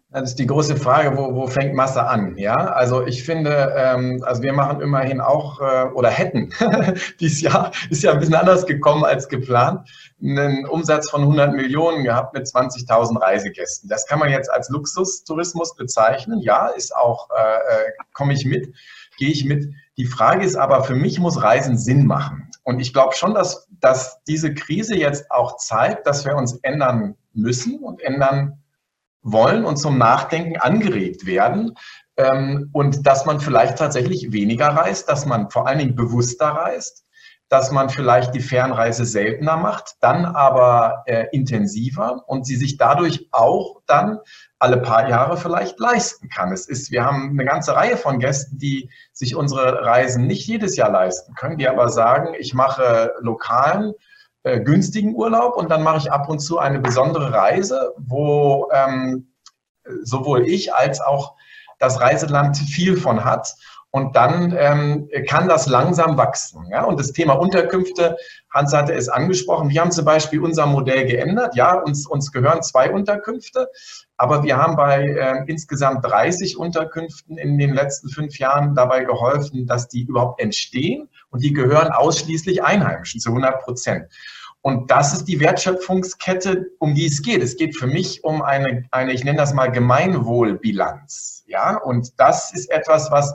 Das ist die große Frage, wo, wo fängt Masse an? Ja, also ich finde, ähm, also wir machen immerhin auch äh, oder hätten (laughs) dieses Jahr ist ja ein bisschen anders gekommen als geplant, einen Umsatz von 100 Millionen gehabt mit 20.000 Reisegästen. Das kann man jetzt als Luxustourismus bezeichnen. Ja, ist auch äh, äh komme ich mit, gehe ich mit. Die Frage ist aber, für mich muss Reisen Sinn machen. Und ich glaube schon, dass, dass diese Krise jetzt auch zeigt, dass wir uns ändern müssen und ändern wollen und zum Nachdenken angeregt werden. Ähm, und dass man vielleicht tatsächlich weniger reist, dass man vor allen Dingen bewusster reist, dass man vielleicht die Fernreise seltener macht, dann aber äh, intensiver und sie sich dadurch auch dann alle paar Jahre vielleicht leisten kann. Es ist, wir haben eine ganze Reihe von Gästen, die sich unsere Reisen nicht jedes Jahr leisten können, die aber sagen, ich mache lokalen äh, günstigen Urlaub und dann mache ich ab und zu eine besondere Reise, wo ähm, sowohl ich als auch das Reiseland viel von hat. Und dann ähm, kann das langsam wachsen. Ja? Und das Thema Unterkünfte, Hans hatte es angesprochen, wir haben zum Beispiel unser Modell geändert. Ja, uns, uns gehören zwei Unterkünfte, aber wir haben bei äh, insgesamt 30 Unterkünften in den letzten fünf Jahren dabei geholfen, dass die überhaupt entstehen und die gehören ausschließlich Einheimischen zu 100 Prozent. Und das ist die Wertschöpfungskette, um die es geht. Es geht für mich um eine, eine ich nenne das mal Gemeinwohlbilanz. Ja, und das ist etwas, was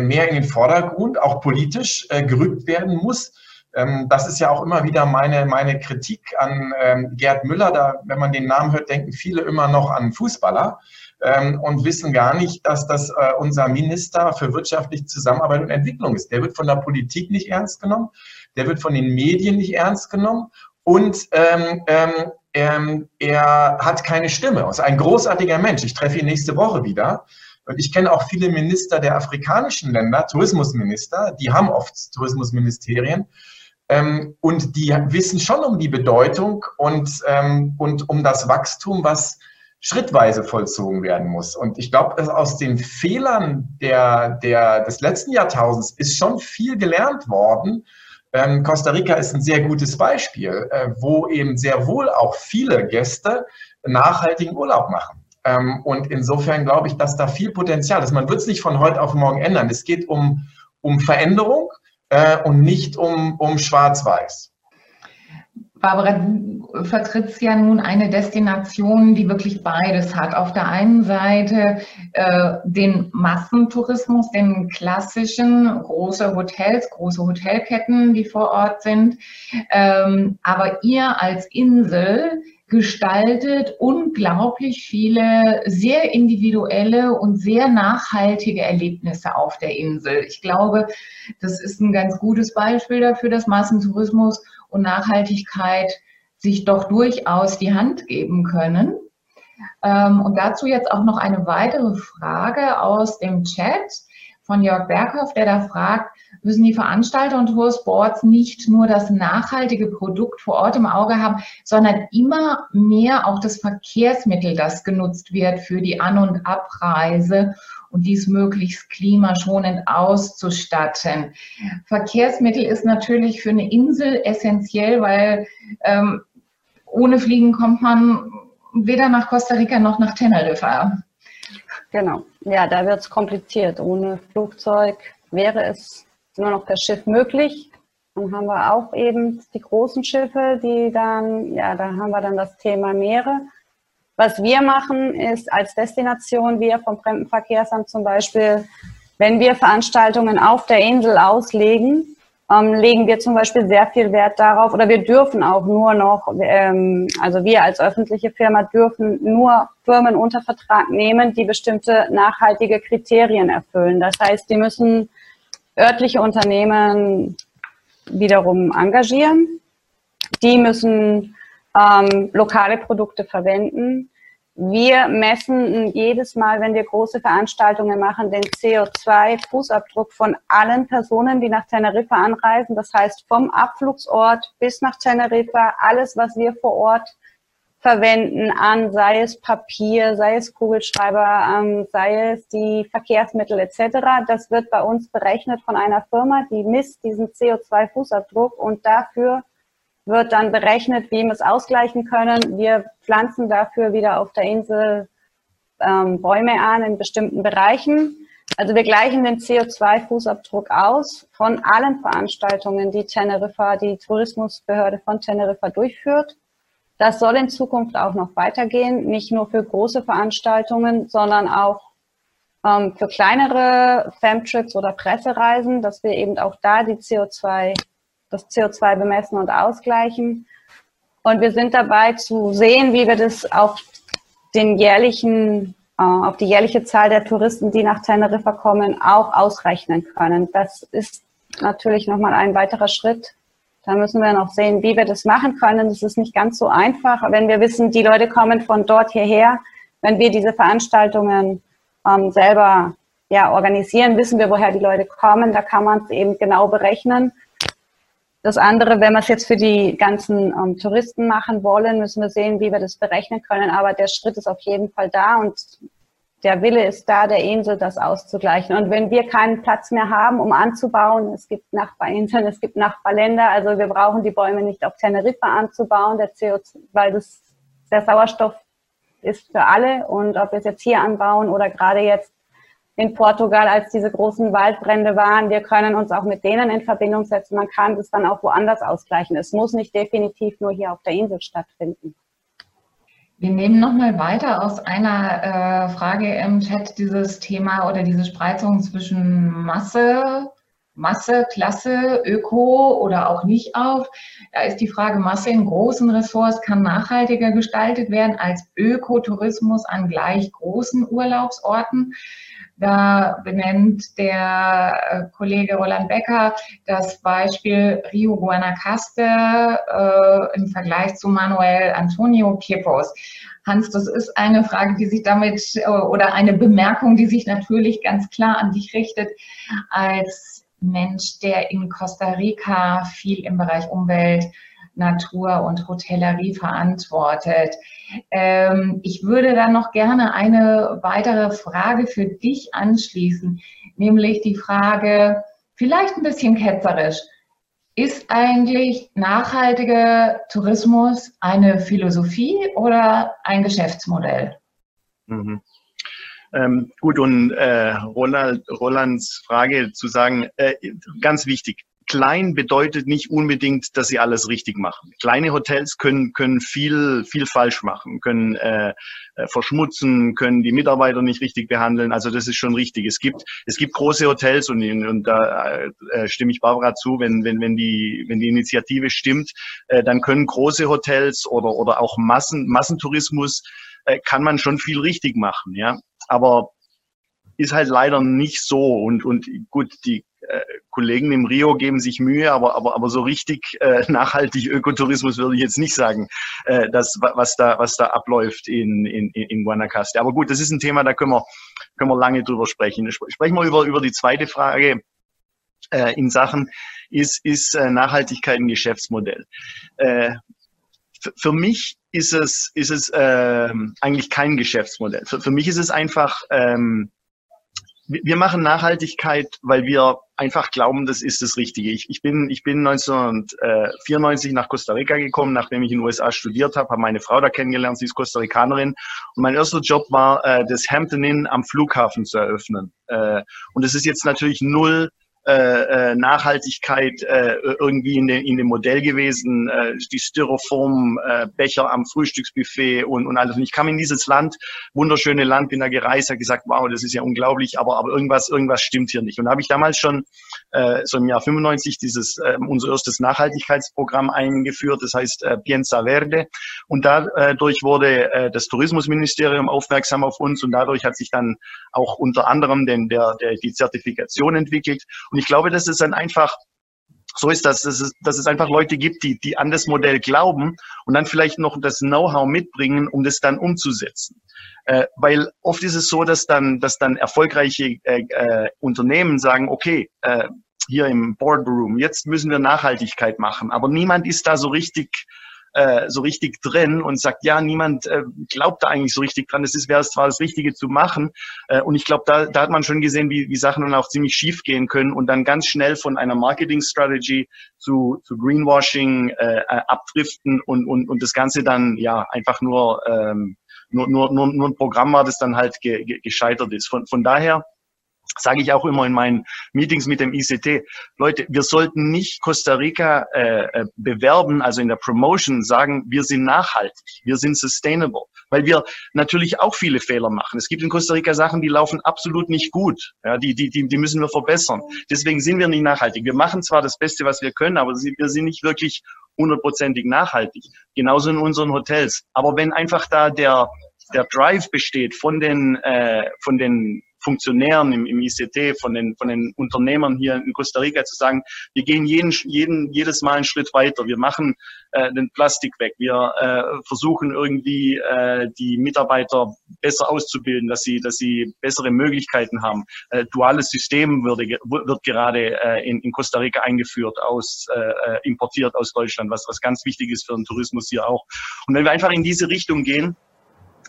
mehr in den Vordergrund, auch politisch, äh, gerückt werden muss. Ähm, das ist ja auch immer wieder meine, meine Kritik an ähm, Gerd Müller. Da, wenn man den Namen hört, denken viele immer noch an Fußballer ähm, und wissen gar nicht, dass das äh, unser Minister für wirtschaftliche Zusammenarbeit und Entwicklung ist. Der wird von der Politik nicht ernst genommen der wird von den Medien nicht ernst genommen und ähm, ähm, ähm, er hat keine Stimme. Er ist ein großartiger Mensch. Ich treffe ihn nächste Woche wieder. Und ich kenne auch viele Minister der afrikanischen Länder, Tourismusminister, die haben oft Tourismusministerien. Ähm, und die wissen schon um die Bedeutung und, ähm, und um das Wachstum, was schrittweise vollzogen werden muss. Und ich glaube, aus den Fehlern der, der, des letzten Jahrtausends ist schon viel gelernt worden. Ähm, Costa Rica ist ein sehr gutes Beispiel, äh, wo eben sehr wohl auch viele Gäste nachhaltigen Urlaub machen. Ähm, und insofern glaube ich, dass da viel Potenzial ist. Man wird es nicht von heute auf morgen ändern. Es geht um, um Veränderung äh, und nicht um, um Schwarz-Weiß. Barbara, du vertrittst ja nun eine Destination, die wirklich beides hat. Auf der einen Seite äh, den Massentourismus, den klassischen, große Hotels, große Hotelketten, die vor Ort sind. Ähm, aber ihr als Insel gestaltet unglaublich viele sehr individuelle und sehr nachhaltige Erlebnisse auf der Insel. Ich glaube, das ist ein ganz gutes Beispiel dafür, dass Massentourismus und Nachhaltigkeit sich doch durchaus die Hand geben können. Ähm, und dazu jetzt auch noch eine weitere Frage aus dem Chat von Jörg Berghoff, der da fragt, müssen die Veranstalter und Toursports nicht nur das nachhaltige Produkt vor Ort im Auge haben, sondern immer mehr auch das Verkehrsmittel, das genutzt wird für die An- und Abreise und dies möglichst klimaschonend auszustatten. Verkehrsmittel ist natürlich für eine Insel essentiell, weil ähm, ohne Fliegen kommt man weder nach Costa Rica noch nach Teneriffa. Genau, ja, da wird es kompliziert. Ohne Flugzeug wäre es nur noch per Schiff möglich. Dann haben wir auch eben die großen Schiffe, die dann, ja, da haben wir dann das Thema Meere. Was wir machen, ist als Destination, wir vom Fremdenverkehrsamt zum Beispiel, wenn wir Veranstaltungen auf der Insel auslegen, ähm, legen wir zum Beispiel sehr viel Wert darauf oder wir dürfen auch nur noch, ähm, also wir als öffentliche Firma dürfen nur Firmen unter Vertrag nehmen, die bestimmte nachhaltige Kriterien erfüllen. Das heißt, die müssen örtliche Unternehmen wiederum engagieren. Die müssen ähm, lokale Produkte verwenden. Wir messen jedes Mal, wenn wir große Veranstaltungen machen, den CO2-Fußabdruck von allen Personen, die nach Teneriffa anreisen. Das heißt, vom Abflugsort bis nach Teneriffa, alles, was wir vor Ort verwenden an, sei es Papier, sei es Kugelschreiber, ähm, sei es die Verkehrsmittel etc. Das wird bei uns berechnet von einer Firma, die misst diesen CO2-Fußabdruck und dafür wird dann berechnet, wie wir es ausgleichen können. Wir pflanzen dafür wieder auf der Insel ähm, Bäume an in bestimmten Bereichen. Also wir gleichen den CO2-Fußabdruck aus von allen Veranstaltungen, die Teneriffa, die Tourismusbehörde von Teneriffa durchführt. Das soll in Zukunft auch noch weitergehen, nicht nur für große Veranstaltungen, sondern auch ähm, für kleinere Femtrips oder Pressereisen, dass wir eben auch da die CO2 das CO2 bemessen und ausgleichen. Und wir sind dabei zu sehen, wie wir das auf den jährlichen, äh, auf die jährliche Zahl der Touristen, die nach Teneriffa kommen, auch ausrechnen können. Das ist natürlich nochmal ein weiterer Schritt. Da müssen wir noch sehen, wie wir das machen können. Das ist nicht ganz so einfach, wenn wir wissen, die Leute kommen von dort hierher. Wenn wir diese Veranstaltungen ähm, selber ja, organisieren, wissen wir, woher die Leute kommen. Da kann man es eben genau berechnen. Das andere, wenn wir es jetzt für die ganzen ähm, Touristen machen wollen, müssen wir sehen, wie wir das berechnen können. Aber der Schritt ist auf jeden Fall da und der Wille ist da, der Insel das auszugleichen. Und wenn wir keinen Platz mehr haben, um anzubauen, es gibt Nachbarinseln, es gibt Nachbarländer, also wir brauchen die Bäume nicht auf Teneriffa anzubauen, der CO2, weil das, der Sauerstoff ist für alle. Und ob wir es jetzt hier anbauen oder gerade jetzt in Portugal, als diese großen Waldbrände waren. Wir können uns auch mit denen in Verbindung setzen. Man kann das dann auch woanders ausgleichen. Es muss nicht definitiv nur hier auf der Insel stattfinden. Wir nehmen nochmal weiter aus einer äh, Frage im Chat dieses Thema oder diese Spreizung zwischen Masse, Masse, Klasse, Öko oder auch nicht auf. Da ist die Frage, Masse in großen Ressorts kann nachhaltiger gestaltet werden als Ökotourismus an gleich großen Urlaubsorten. Da benennt der äh, Kollege Roland Becker das Beispiel Rio Guanacaste äh, im Vergleich zu Manuel Antonio Kipos. Hans, das ist eine Frage, die sich damit äh, oder eine Bemerkung, die sich natürlich ganz klar an dich richtet als Mensch, der in Costa Rica viel im Bereich Umwelt Natur und Hotellerie verantwortet. Ähm, ich würde dann noch gerne eine weitere Frage für dich anschließen, nämlich die Frage, vielleicht ein bisschen ketzerisch. Ist eigentlich nachhaltiger Tourismus eine Philosophie oder ein Geschäftsmodell? Mhm. Ähm, gut, und äh, Roland, Rolands Frage zu sagen, äh, ganz wichtig, klein bedeutet nicht unbedingt, dass sie alles richtig machen. Kleine Hotels können, können viel, viel falsch machen, können äh, äh, verschmutzen, können die Mitarbeiter nicht richtig behandeln. Also das ist schon richtig. Es gibt, es gibt große Hotels und, und da äh, stimme ich Barbara zu, wenn, wenn, wenn, die, wenn die Initiative stimmt, äh, dann können große Hotels oder, oder auch Massen, Massentourismus äh, kann man schon viel richtig machen, ja. Aber ist halt leider nicht so und, und gut, die äh, Kollegen im Rio geben sich Mühe, aber, aber, aber so richtig äh, nachhaltig Ökotourismus würde ich jetzt nicht sagen, äh, das, was, da, was da abläuft in, in, in Guanacaste. Aber gut, das ist ein Thema, da können wir, können wir lange drüber sprechen. Sprechen wir über, über die zweite Frage äh, in Sachen, ist, ist äh, Nachhaltigkeit ein Geschäftsmodell? Äh, für mich ist es, ist es äh, eigentlich kein Geschäftsmodell. Für, für mich ist es einfach, ähm, wir machen Nachhaltigkeit, weil wir einfach glauben, das ist das Richtige. Ich, ich, bin, ich bin 1994 nach Costa Rica gekommen, nachdem ich in den USA studiert habe, habe meine Frau da kennengelernt, sie ist Costa Ricanerin. Und mein erster Job war, äh, das Hampton Inn am Flughafen zu eröffnen. Äh, und es ist jetzt natürlich null äh, äh, Nachhaltigkeit äh, irgendwie in, den, in dem Modell gewesen, äh, die Styrofoam-Becher äh, am Frühstücksbuffet und, und alles. Und ich kam in dieses Land, wunderschöne Land, bin da gereist, habe gesagt, wow, das ist ja unglaublich, aber, aber irgendwas, irgendwas stimmt hier nicht. Und da habe ich damals schon äh, so im Jahr 95 dieses äh, unser erstes Nachhaltigkeitsprogramm eingeführt, das heißt äh, Pienza Verde. Und dadurch wurde äh, das Tourismusministerium aufmerksam auf uns und dadurch hat sich dann auch unter anderem den, der, der, die Zertifikation entwickelt. Und ich glaube, dass es dann einfach so ist das, dass es, dass es einfach Leute gibt, die, die an das Modell glauben und dann vielleicht noch das Know-how mitbringen, um das dann umzusetzen. Äh, weil oft ist es so, dass dann, dass dann erfolgreiche äh, äh, Unternehmen sagen, okay, äh, hier im Boardroom, jetzt müssen wir Nachhaltigkeit machen, aber niemand ist da so richtig äh, so richtig drin und sagt, ja, niemand äh, glaubt da eigentlich so richtig dran. Es wäre zwar das Richtige zu machen. Äh, und ich glaube, da, da hat man schon gesehen, wie, wie Sachen dann auch ziemlich schief gehen können und dann ganz schnell von einer Marketing-Strategy zu, zu Greenwashing äh, abdriften und, und, und das Ganze dann ja einfach nur, ähm, nur, nur, nur, nur ein Programm war, das dann halt ge, ge, gescheitert ist. Von, von daher sage ich auch immer in meinen Meetings mit dem ICT, Leute, wir sollten nicht Costa Rica äh, äh, bewerben, also in der Promotion sagen, wir sind nachhaltig, wir sind sustainable, weil wir natürlich auch viele Fehler machen. Es gibt in Costa Rica Sachen, die laufen absolut nicht gut, ja, die, die, die, die müssen wir verbessern. Deswegen sind wir nicht nachhaltig. Wir machen zwar das Beste, was wir können, aber wir sind nicht wirklich hundertprozentig nachhaltig. Genauso in unseren Hotels. Aber wenn einfach da der der Drive besteht von den, äh, von den Funktionären im, im ICT, von den, von den Unternehmern hier in Costa Rica zu sagen, wir gehen jeden, jeden, jedes Mal einen Schritt weiter. Wir machen äh, den Plastik weg. Wir äh, versuchen irgendwie äh, die Mitarbeiter besser auszubilden, dass sie, dass sie bessere Möglichkeiten haben. Äh, duales System würde, wird gerade äh, in, in Costa Rica eingeführt, aus, äh, äh, importiert aus Deutschland, was, was ganz wichtig ist für den Tourismus hier auch. Und wenn wir einfach in diese Richtung gehen,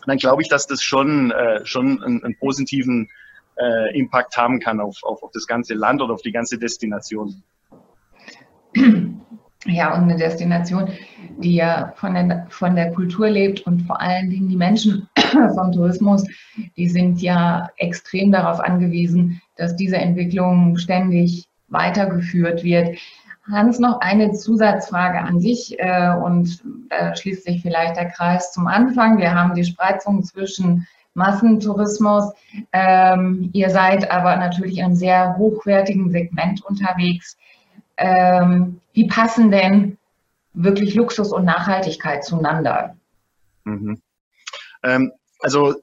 dann glaube ich, dass das schon, äh, schon einen, einen positiven äh, Impact haben kann auf, auf, auf das ganze Land oder auf die ganze Destination. (clears throat) Ja, und eine Destination, die ja von der, von der Kultur lebt und vor allen Dingen die Menschen (clears throat) vom Tourismus, die sind ja extrem darauf angewiesen, dass diese Entwicklung ständig weitergeführt wird. Hans, noch eine Zusatzfrage an dich äh, und da schließt sich vielleicht der Kreis zum Anfang. Wir haben die Spreizung zwischen Massentourismus. Ähm, ihr seid aber natürlich in einem sehr hochwertigen Segment unterwegs. Ähm, wie passen denn wirklich Luxus und Nachhaltigkeit zueinander? Mhm. Ähm, also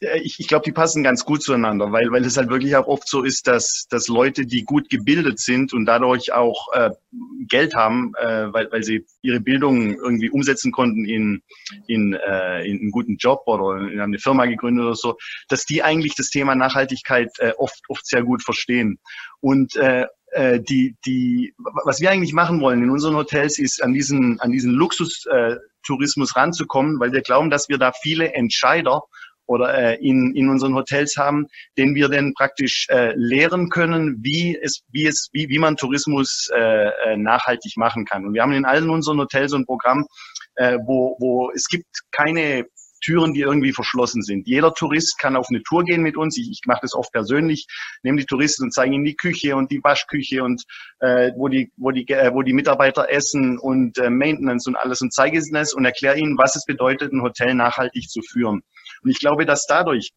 ich, ich glaube, die passen ganz gut zueinander, weil, weil es halt wirklich auch oft so ist, dass, dass Leute, die gut gebildet sind und dadurch auch äh, Geld haben, äh, weil, weil sie ihre Bildung irgendwie umsetzen konnten in, in, äh, in einen guten Job oder in eine Firma gegründet oder so, dass die eigentlich das Thema Nachhaltigkeit äh, oft, oft sehr gut verstehen. Und äh, äh, die, die, was wir eigentlich machen wollen in unseren Hotels ist, an diesen, an diesen Luxustourismus ranzukommen, weil wir glauben, dass wir da viele Entscheider oder äh, in, in unseren Hotels haben, den wir dann praktisch äh, lehren können, wie es, wie es, wie, wie man Tourismus äh, äh, nachhaltig machen kann. Und wir haben in allen unseren Hotels so ein Programm, äh, wo, wo es gibt keine Türen, die irgendwie verschlossen sind. Jeder Tourist kann auf eine Tour gehen mit uns. Ich, ich mache das oft persönlich, nehme die Touristen und zeige ihnen die Küche und die Waschküche und äh, wo, die, wo, die, äh, wo die Mitarbeiter essen und äh, Maintenance und alles und zeige ihnen das und erkläre ihnen, was es bedeutet, ein Hotel nachhaltig zu führen. Und ich glaube, dass dadurch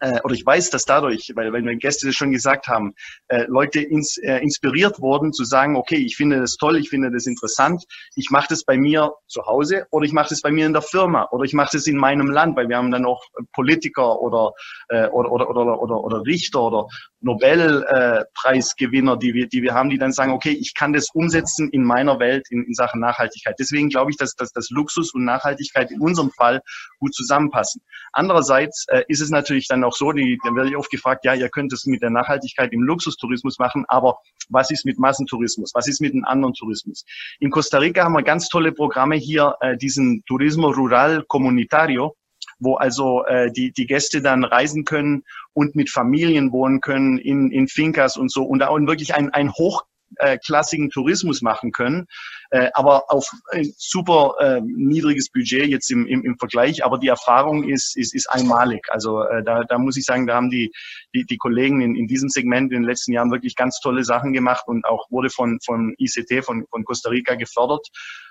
äh, oder ich weiß, dass dadurch, weil, weil meine Gäste das schon gesagt haben, äh, Leute ins, äh, inspiriert wurden zu sagen, okay, ich finde das toll, ich finde das interessant, ich mache das bei mir zu Hause oder ich mache das bei mir in der Firma oder ich mache das in meinem Land, weil wir haben dann auch Politiker oder, äh, oder, oder, oder, oder, oder Richter oder Nobelpreisgewinner, die wir, die wir haben, die dann sagen, okay, ich kann das umsetzen in meiner Welt in, in Sachen Nachhaltigkeit. Deswegen glaube ich, dass, dass, dass Luxus und Nachhaltigkeit in unserem Fall gut zusammenpassen. Andererseits äh, ist es natürlich dann auch so, die, dann werde ich oft gefragt, ja, ihr könnt es mit der Nachhaltigkeit im Luxustourismus machen, aber was ist mit Massentourismus? Was ist mit einem anderen Tourismus? In Costa Rica haben wir ganz tolle Programme hier, äh, diesen Turismo Rural Comunitario, wo also äh, die, die Gäste dann reisen können und mit Familien wohnen können in, in Fincas und so und auch wirklich ein, ein hoch äh, klassigen Tourismus machen können, äh, aber auf ein super äh, niedriges Budget jetzt im, im, im Vergleich. Aber die Erfahrung ist, ist, ist einmalig. Also äh, da, da muss ich sagen, da haben die, die, die Kollegen in, in diesem Segment in den letzten Jahren wirklich ganz tolle Sachen gemacht und auch wurde von, von ICT, von, von Costa Rica gefördert.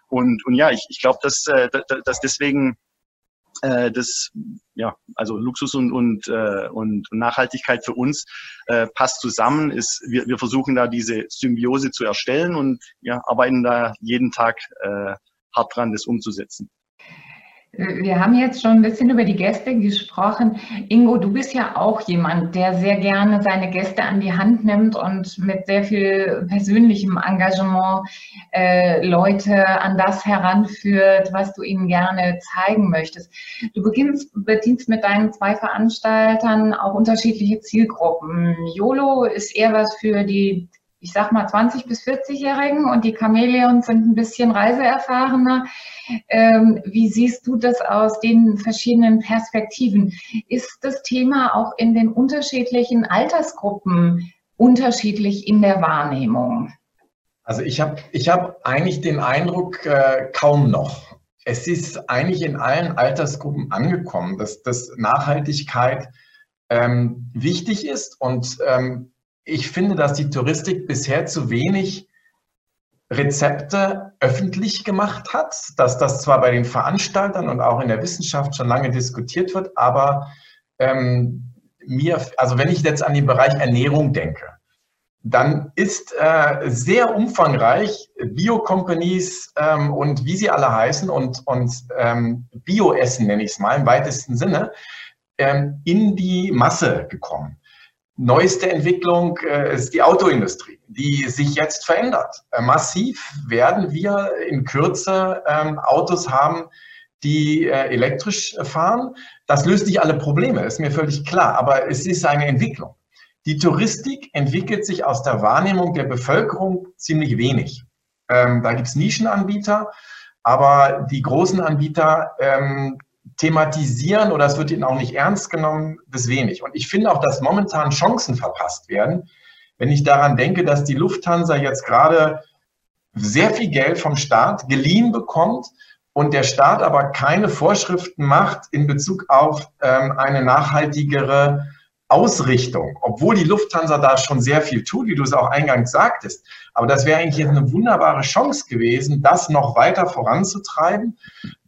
Und, und ja, ich, ich glaube, dass, äh, dass deswegen äh, das, ja, also Luxus und, und, äh, und Nachhaltigkeit für uns äh, passt zusammen. Ist, wir, wir versuchen da diese Symbiose zu erstellen und ja, arbeiten da jeden Tag äh, hart dran, das umzusetzen. Wir haben jetzt schon ein bisschen über die Gäste gesprochen. Ingo, du bist ja auch jemand, der sehr gerne seine Gäste an die Hand nimmt und mit sehr viel persönlichem Engagement äh, Leute an das heranführt, was du ihnen gerne zeigen möchtest. Du beginnst, bedienst mit deinen zwei Veranstaltern auch unterschiedliche Zielgruppen. YOLO ist eher was für die ich sag mal 20 bis 40-Jährigen und die Chamäleons sind ein bisschen reiseerfahrener. Ähm, wie siehst du das aus den verschiedenen Perspektiven? Ist das Thema auch in den unterschiedlichen Altersgruppen unterschiedlich in der Wahrnehmung? Also ich habe ich hab eigentlich den Eindruck, äh, kaum noch. Es ist eigentlich in allen Altersgruppen angekommen, dass, dass Nachhaltigkeit ähm, wichtig ist und ähm, ich finde, dass die Touristik bisher zu wenig Rezepte öffentlich gemacht hat, dass das zwar bei den Veranstaltern und auch in der Wissenschaft schon lange diskutiert wird, aber ähm, mir, also wenn ich jetzt an den Bereich Ernährung denke, dann ist äh, sehr umfangreich Bio-Companies ähm, und wie sie alle heißen und, und ähm, Bio-Essen nenne ich es mal im weitesten Sinne, ähm, in die Masse gekommen. Neueste Entwicklung äh, ist die Autoindustrie, die sich jetzt verändert. Äh, massiv werden wir in Kürze ähm, Autos haben, die äh, elektrisch fahren. Das löst nicht alle Probleme, ist mir völlig klar, aber es ist eine Entwicklung. Die Touristik entwickelt sich aus der Wahrnehmung der Bevölkerung ziemlich wenig. Ähm, da gibt es Nischenanbieter, aber die großen Anbieter ähm, thematisieren oder es wird ihnen auch nicht ernst genommen, das wenig. Und ich finde auch, dass momentan Chancen verpasst werden, wenn ich daran denke, dass die Lufthansa jetzt gerade sehr viel Geld vom Staat geliehen bekommt und der Staat aber keine Vorschriften macht in Bezug auf ähm, eine nachhaltigere Ausrichtung, obwohl die Lufthansa da schon sehr viel tut, wie du es auch eingangs sagtest. Aber das wäre eigentlich eine wunderbare Chance gewesen, das noch weiter voranzutreiben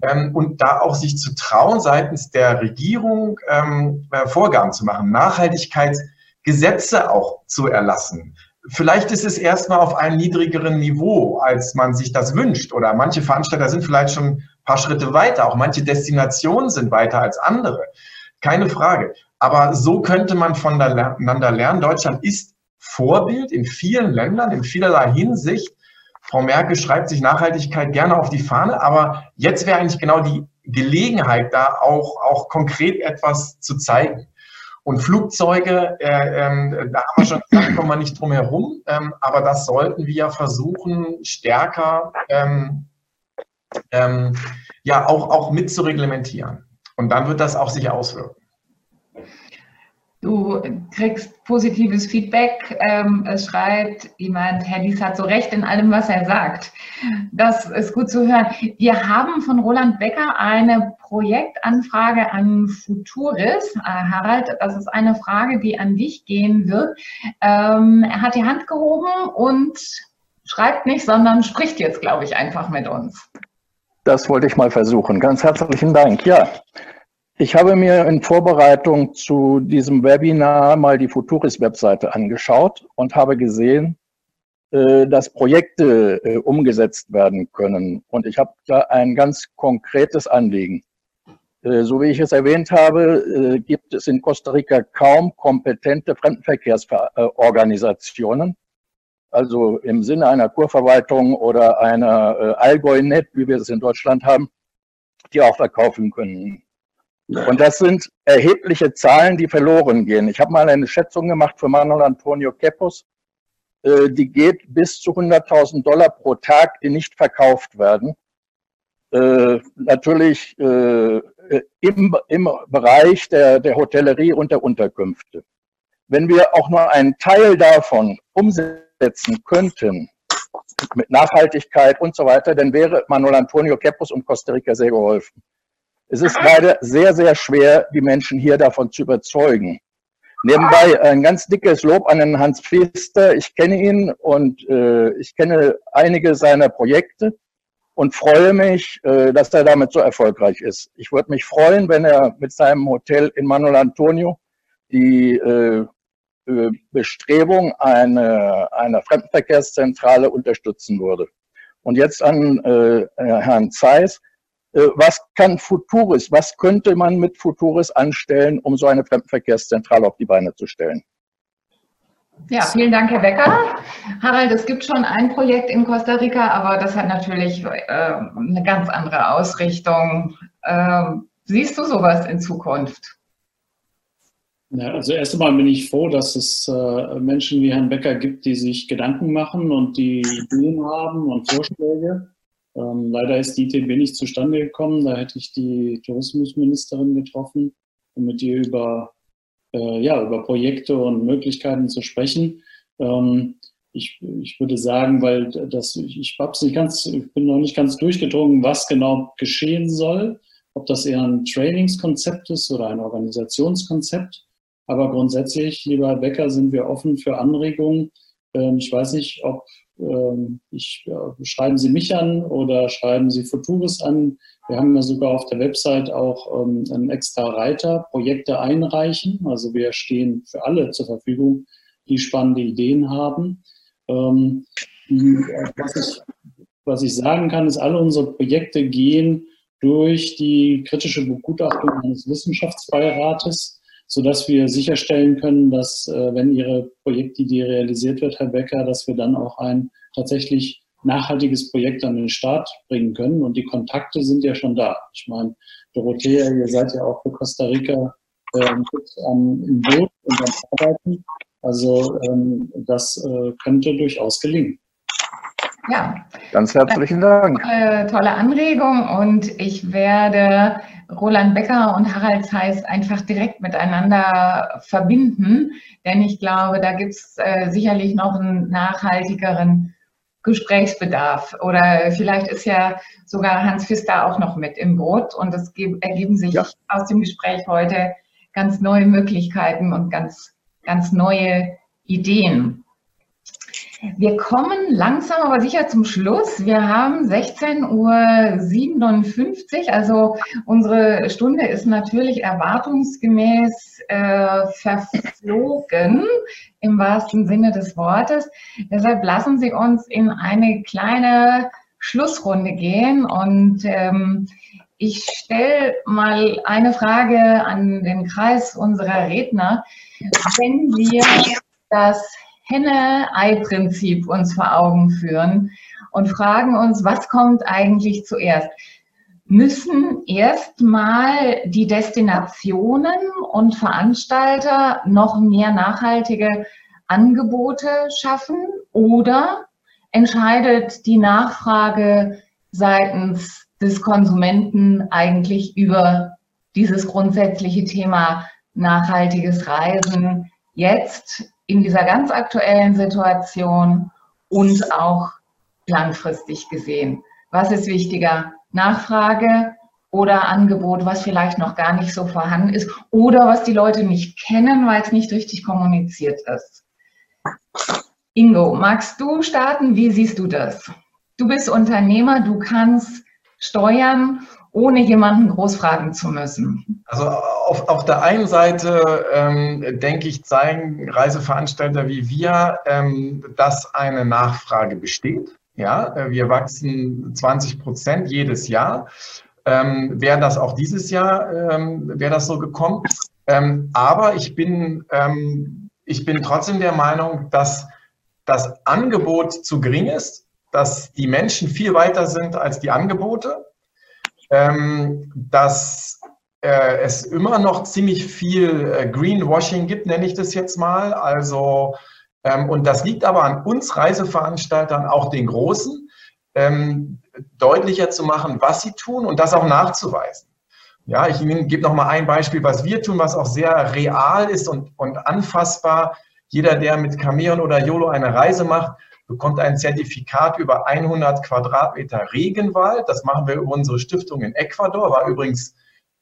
ähm, und da auch sich zu trauen, seitens der Regierung ähm, äh, Vorgaben zu machen, Nachhaltigkeitsgesetze auch zu erlassen. Vielleicht ist es erstmal auf einem niedrigeren Niveau, als man sich das wünscht. Oder manche Veranstalter sind vielleicht schon ein paar Schritte weiter. Auch manche Destinationen sind weiter als andere. Keine Frage. Aber so könnte man voneinander lernen. Deutschland ist Vorbild in vielen Ländern, in vielerlei Hinsicht. Frau Merkel schreibt sich Nachhaltigkeit gerne auf die Fahne, aber jetzt wäre eigentlich genau die Gelegenheit, da auch, auch konkret etwas zu zeigen. Und Flugzeuge, äh, ähm, da haben wir schon gesagt, kommen wir nicht drum herum, ähm, aber das sollten wir versuchen, stärker ähm, ähm, ja auch, auch mit zu reglementieren. Und dann wird das auch sich auswirken. Du kriegst positives Feedback. Ähm, es schreibt jemand, Herr Dies hat so recht in allem, was er sagt. Das ist gut zu hören. Wir haben von Roland Becker eine Projektanfrage an Futuris. Äh, Harald, das ist eine Frage, die an dich gehen wird. Ähm, er hat die Hand gehoben und schreibt nicht, sondern spricht jetzt, glaube ich, einfach mit uns. Das wollte ich mal versuchen. Ganz herzlichen Dank. Ja, ich habe mir in Vorbereitung zu diesem Webinar mal die Futuris-Webseite angeschaut und habe gesehen, äh, dass Projekte äh, umgesetzt werden können. Und ich habe da ein ganz konkretes Anliegen. Äh, so wie ich es erwähnt habe, gibt es in Costa Rica kaum kompetente Fremdenverkehrsorganisationen. Also im Sinne einer Kurverwaltung oder einer Allgäu-Net, wie wir es in Deutschland haben, die auch verkaufen können. Und das sind erhebliche Zahlen, die verloren gehen. Ich habe mal eine Schätzung gemacht für Manuel Antonio Kepos. Äh, die geht bis zu 100.000 Dollar pro Tag, die nicht verkauft werden. Äh, natürlich äh, im, im Bereich der, der Hotellerie und der Unterkünfte. Wenn wir auch nur einen Teil davon umsetzen könnten, mit Nachhaltigkeit und so weiter, dann wäre Manuel Antonio Kepos und Costa Rica sehr geholfen. Es ist leider sehr, sehr schwer, die Menschen hier davon zu überzeugen. Nebenbei ein ganz dickes Lob an den Hans Pfister. Ich kenne ihn und äh, ich kenne einige seiner Projekte und freue mich, äh, dass er damit so erfolgreich ist. Ich würde mich freuen, wenn er mit seinem Hotel in Manuel Antonio die äh, äh Bestrebung einer, einer Fremdenverkehrszentrale unterstützen würde. Und jetzt an äh, Herrn Zeiss. Äh, was kann Futuris, was könnte man mit Futuris anstellen, um so eine Fremdenverkehrszentrale auf die Beine zu stellen? Ja, vielen Dank, Herr Becker. Harald, es gibt schon ein Projekt in Costa Rica, aber das hat natürlich äh, eine ganz andere Ausrichtung. Äh, siehst du sowas in Zukunft? Ja, also erst einmal bin ich froh, dass es äh, Menschen wie Herrn Becker gibt, die sich Gedanken machen und die Ideen haben und Vorschläge. Ähm, leider ist die ITB nicht zustande gekommen. Da hätte ich die Tourismusministerin getroffen, um mit ihr über, äh, ja, über Projekte und Möglichkeiten zu sprechen. Ähm, ich, ich würde sagen, weil das, ich, nicht ganz, ich bin noch nicht ganz durchgedrungen, was genau geschehen soll, ob das eher ein Trainingskonzept ist oder ein Organisationskonzept. Aber grundsätzlich, lieber Herr Becker, sind wir offen für Anregungen. Ähm, ich weiß nicht, ob ich, ja, schreiben Sie mich an oder schreiben Sie Futuris an. Wir haben ja sogar auf der Website auch ähm, einen extra Reiter, Projekte einreichen. Also wir stehen für alle zur Verfügung, die spannende Ideen haben. Ähm, was, ich, was ich sagen kann, ist, alle unsere Projekte gehen durch die kritische Begutachtung eines Wissenschaftsbeirates sodass wir sicherstellen können, dass, äh, wenn Ihre Projektidee realisiert wird, Herr Becker, dass wir dann auch ein tatsächlich nachhaltiges Projekt an den Start bringen können. Und die Kontakte sind ja schon da. Ich meine, Dorothea, ihr seid ja auch für Costa Rica ähm, am, im Boot und am Arbeiten. Also ähm, das äh, könnte durchaus gelingen. Ja. Ganz herzlichen Dank. Tolle, tolle Anregung und ich werde Roland Becker und Harald Zeiss einfach direkt miteinander verbinden, denn ich glaube, da gibt es äh, sicherlich noch einen nachhaltigeren Gesprächsbedarf oder vielleicht ist ja sogar Hans Pfister auch noch mit im Boot und es ergeben sich ja. aus dem Gespräch heute ganz neue Möglichkeiten und ganz, ganz neue Ideen. Wir kommen langsam aber sicher zum Schluss. Wir haben 16.57 Uhr, also unsere Stunde ist natürlich erwartungsgemäß äh, verflogen im wahrsten Sinne des Wortes. Deshalb lassen Sie uns in eine kleine Schlussrunde gehen und ähm, ich stelle mal eine Frage an den Kreis unserer Redner. Wenn wir das Henne-Ei-Prinzip uns vor Augen führen und fragen uns, was kommt eigentlich zuerst? müssen erstmal die Destinationen und Veranstalter noch mehr nachhaltige Angebote schaffen oder entscheidet die Nachfrage seitens des Konsumenten eigentlich über dieses grundsätzliche Thema nachhaltiges Reisen jetzt in dieser ganz aktuellen Situation und auch langfristig gesehen. Was ist wichtiger? Nachfrage oder Angebot, was vielleicht noch gar nicht so vorhanden ist oder was die Leute nicht kennen, weil es nicht richtig kommuniziert ist. Ingo, magst du starten? Wie siehst du das? Du bist Unternehmer, du kannst steuern, ohne jemanden groß fragen zu müssen. Also auf, auf der einen Seite ähm, denke ich, zeigen Reiseveranstalter wie wir, ähm, dass eine Nachfrage besteht. Ja, äh, wir wachsen 20 Prozent jedes Jahr. Ähm, wäre das auch dieses Jahr, ähm, wäre das so gekommen. Ähm, aber ich bin, ähm, ich bin trotzdem der Meinung, dass das Angebot zu gering ist, dass die Menschen viel weiter sind als die Angebote, ähm, dass äh, es immer noch ziemlich viel äh, Greenwashing gibt, nenne ich das jetzt mal. Also ähm, und das liegt aber an uns Reiseveranstaltern, auch den Großen, ähm, deutlicher zu machen, was sie tun und das auch nachzuweisen. Ja, ich gebe noch mal ein Beispiel, was wir tun, was auch sehr real ist und, und anfassbar. Jeder, der mit Cameron oder YOLO eine Reise macht, bekommt ein Zertifikat über 100 Quadratmeter Regenwald. Das machen wir über unsere Stiftung in Ecuador, war übrigens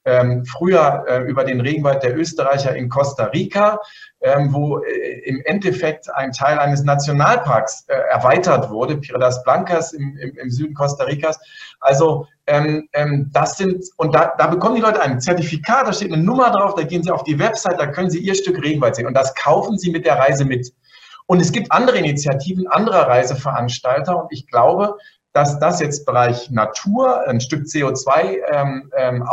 ähm, früher äh, über den Regenwald der Österreicher in Costa Rica, ähm, wo äh, im Endeffekt ein Teil eines Nationalparks äh, erweitert wurde, Piradas Blancas im, im, im Süden Costa Ricas. Also ähm, ähm, das sind, und da, da bekommen die Leute ein Zertifikat, da steht eine Nummer drauf, da gehen sie auf die Website, da können sie ihr Stück Regenwald sehen und das kaufen sie mit der Reise mit. Und es gibt andere Initiativen anderer Reiseveranstalter und ich glaube, dass das jetzt Bereich Natur, ein Stück CO2-Ausgleich, ähm, ähm,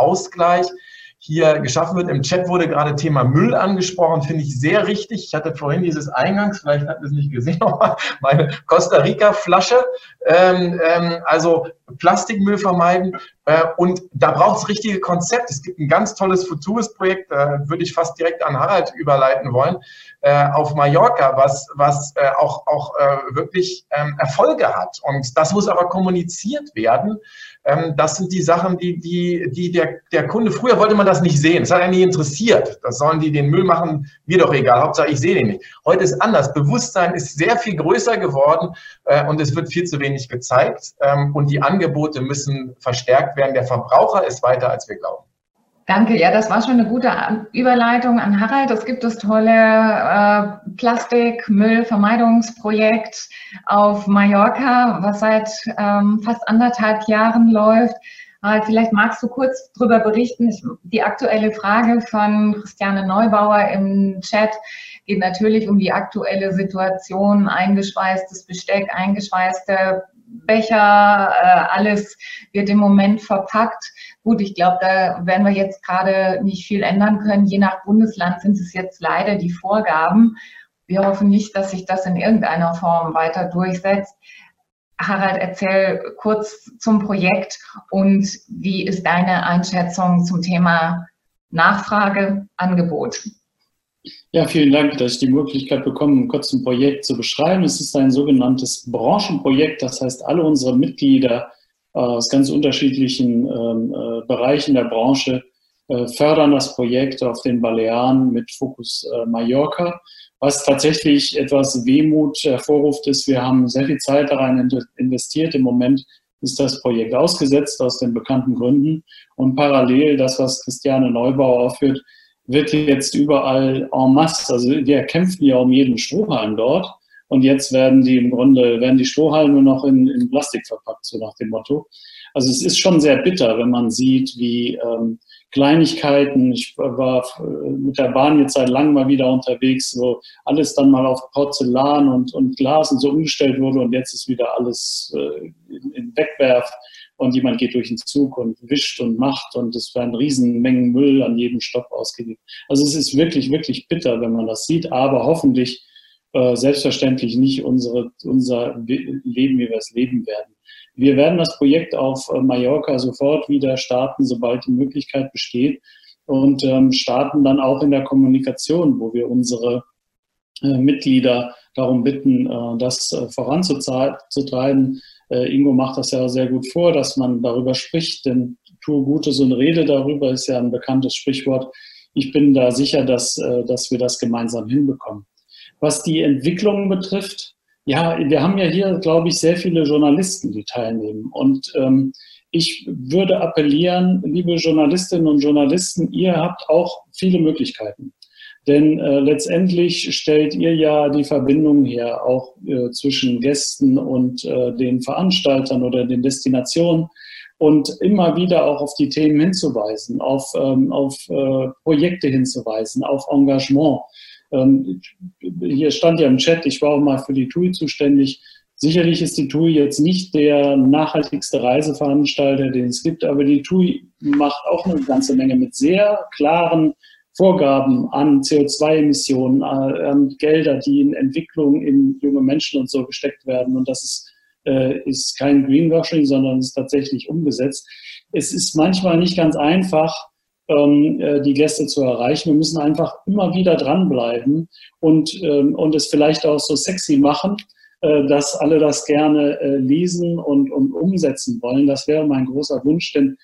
hier geschaffen wird. Im Chat wurde gerade Thema Müll angesprochen, finde ich sehr richtig. Ich hatte vorhin dieses Eingangs, vielleicht habt ihr es nicht gesehen, (laughs) meine Costa Rica-Flasche. Ähm, ähm, also Plastikmüll vermeiden. Äh, und da braucht es richtige Konzepte. Es gibt ein ganz tolles Futures-Projekt, da würde ich fast direkt an Harald überleiten wollen, äh, auf Mallorca, was, was äh, auch, auch äh, wirklich ähm, Erfolge hat. Und das muss aber kommuniziert werden. Ähm, das sind die Sachen, die, die, die der, der Kunde, früher wollte man das nicht sehen. Das hat er nie interessiert. Das sollen die den Müll machen, mir doch egal. Hauptsache, ich sehe den nicht. Heute ist anders. Bewusstsein ist sehr viel größer geworden äh, und es wird viel zu wenig gezeigt. Ähm, und die Angebote müssen verstärkt werden. Der Verbraucher ist weiter, als wir glauben. Danke, ja, das war schon eine gute Überleitung an Harald. Es gibt das tolle äh, Plastikmüllvermeidungsprojekt auf Mallorca, was seit ähm, fast anderthalb Jahren läuft. Harald, vielleicht magst du kurz darüber berichten. Die aktuelle Frage von Christiane Neubauer im Chat geht natürlich um die aktuelle Situation, eingeschweißtes Besteck, eingeschweißte Becher, äh, alles wird im Moment verpackt. Gut, ich glaube, da werden wir jetzt gerade nicht viel ändern können. Je nach Bundesland sind es jetzt leider die Vorgaben. Wir hoffen nicht, dass sich das in irgendeiner Form weiter durchsetzt. Harald, erzähl kurz zum Projekt und wie ist deine Einschätzung zum Thema Nachfrage, Angebot? Ja, vielen Dank, dass ich die Möglichkeit bekomme, kurz ein Projekt zu beschreiben. Es ist ein sogenanntes Branchenprojekt, das heißt, alle unsere Mitglieder äh, aus ganz unterschiedlichen ähm, äh, Bereichen der Branche äh, fördern das Projekt auf den Balearen mit Fokus äh, Mallorca. Was tatsächlich etwas Wehmut hervorruft, ist, wir haben sehr viel Zeit daran investiert. Im Moment ist das Projekt ausgesetzt aus den bekannten Gründen. Und parallel, das, was Christiane Neubauer aufführt, wird jetzt überall en masse, also wir kämpfen ja um jeden Strohhalm dort und jetzt werden die im Grunde, werden die Strohhalme noch in, in Plastik verpackt, so nach dem Motto. Also es ist schon sehr bitter, wenn man sieht, wie ähm, Kleinigkeiten, ich war mit der Bahn jetzt seit langem mal wieder unterwegs, wo alles dann mal auf Porzellan und, und Glas und so umgestellt wurde und jetzt ist wieder alles äh, in, in Wegwerf und jemand geht durch den Zug und wischt und macht und es werden Riesenmengen Müll an jedem Stopp ausgegeben. Also es ist wirklich, wirklich bitter, wenn man das sieht, aber hoffentlich äh, selbstverständlich nicht unsere, unser Leben, wie wir es leben werden. Wir werden das Projekt auf äh, Mallorca sofort wieder starten, sobald die Möglichkeit besteht und ähm, starten dann auch in der Kommunikation, wo wir unsere äh, Mitglieder darum bitten, äh, das äh, voranzutreiben. Äh, Ingo macht das ja sehr gut vor, dass man darüber spricht, denn tue Gutes und rede darüber ist ja ein bekanntes Sprichwort. Ich bin da sicher, dass, äh, dass wir das gemeinsam hinbekommen. Was die Entwicklung betrifft, ja, wir haben ja hier, glaube ich, sehr viele Journalisten, die teilnehmen. Und ähm, ich würde appellieren, liebe Journalistinnen und Journalisten, ihr habt auch viele Möglichkeiten. Denn äh, letztendlich stellt ihr ja die Verbindung her, auch äh, zwischen Gästen und äh, den Veranstaltern oder den Destinationen und immer wieder auch auf die Themen hinzuweisen, auf, ähm, auf äh, Projekte hinzuweisen, auf Engagement. Ähm, hier stand ja im Chat, ich war auch mal für die TUI zuständig. Sicherlich ist die TUI jetzt nicht der nachhaltigste Reiseveranstalter, den es gibt, aber die TUI macht auch eine ganze Menge mit sehr klaren Vorgaben an CO2-Emissionen, äh, an Gelder, die in Entwicklung in junge Menschen und so gesteckt werden. Und das ist, äh, ist kein Greenwashing, sondern ist tatsächlich umgesetzt. Es ist manchmal nicht ganz einfach, ähm, äh, die Gäste zu erreichen. Wir müssen einfach immer wieder dranbleiben und, ähm, und es vielleicht auch so sexy machen, äh, dass alle das gerne lesen und, und umsetzen wollen. Das wäre mein großer Wunsch, denn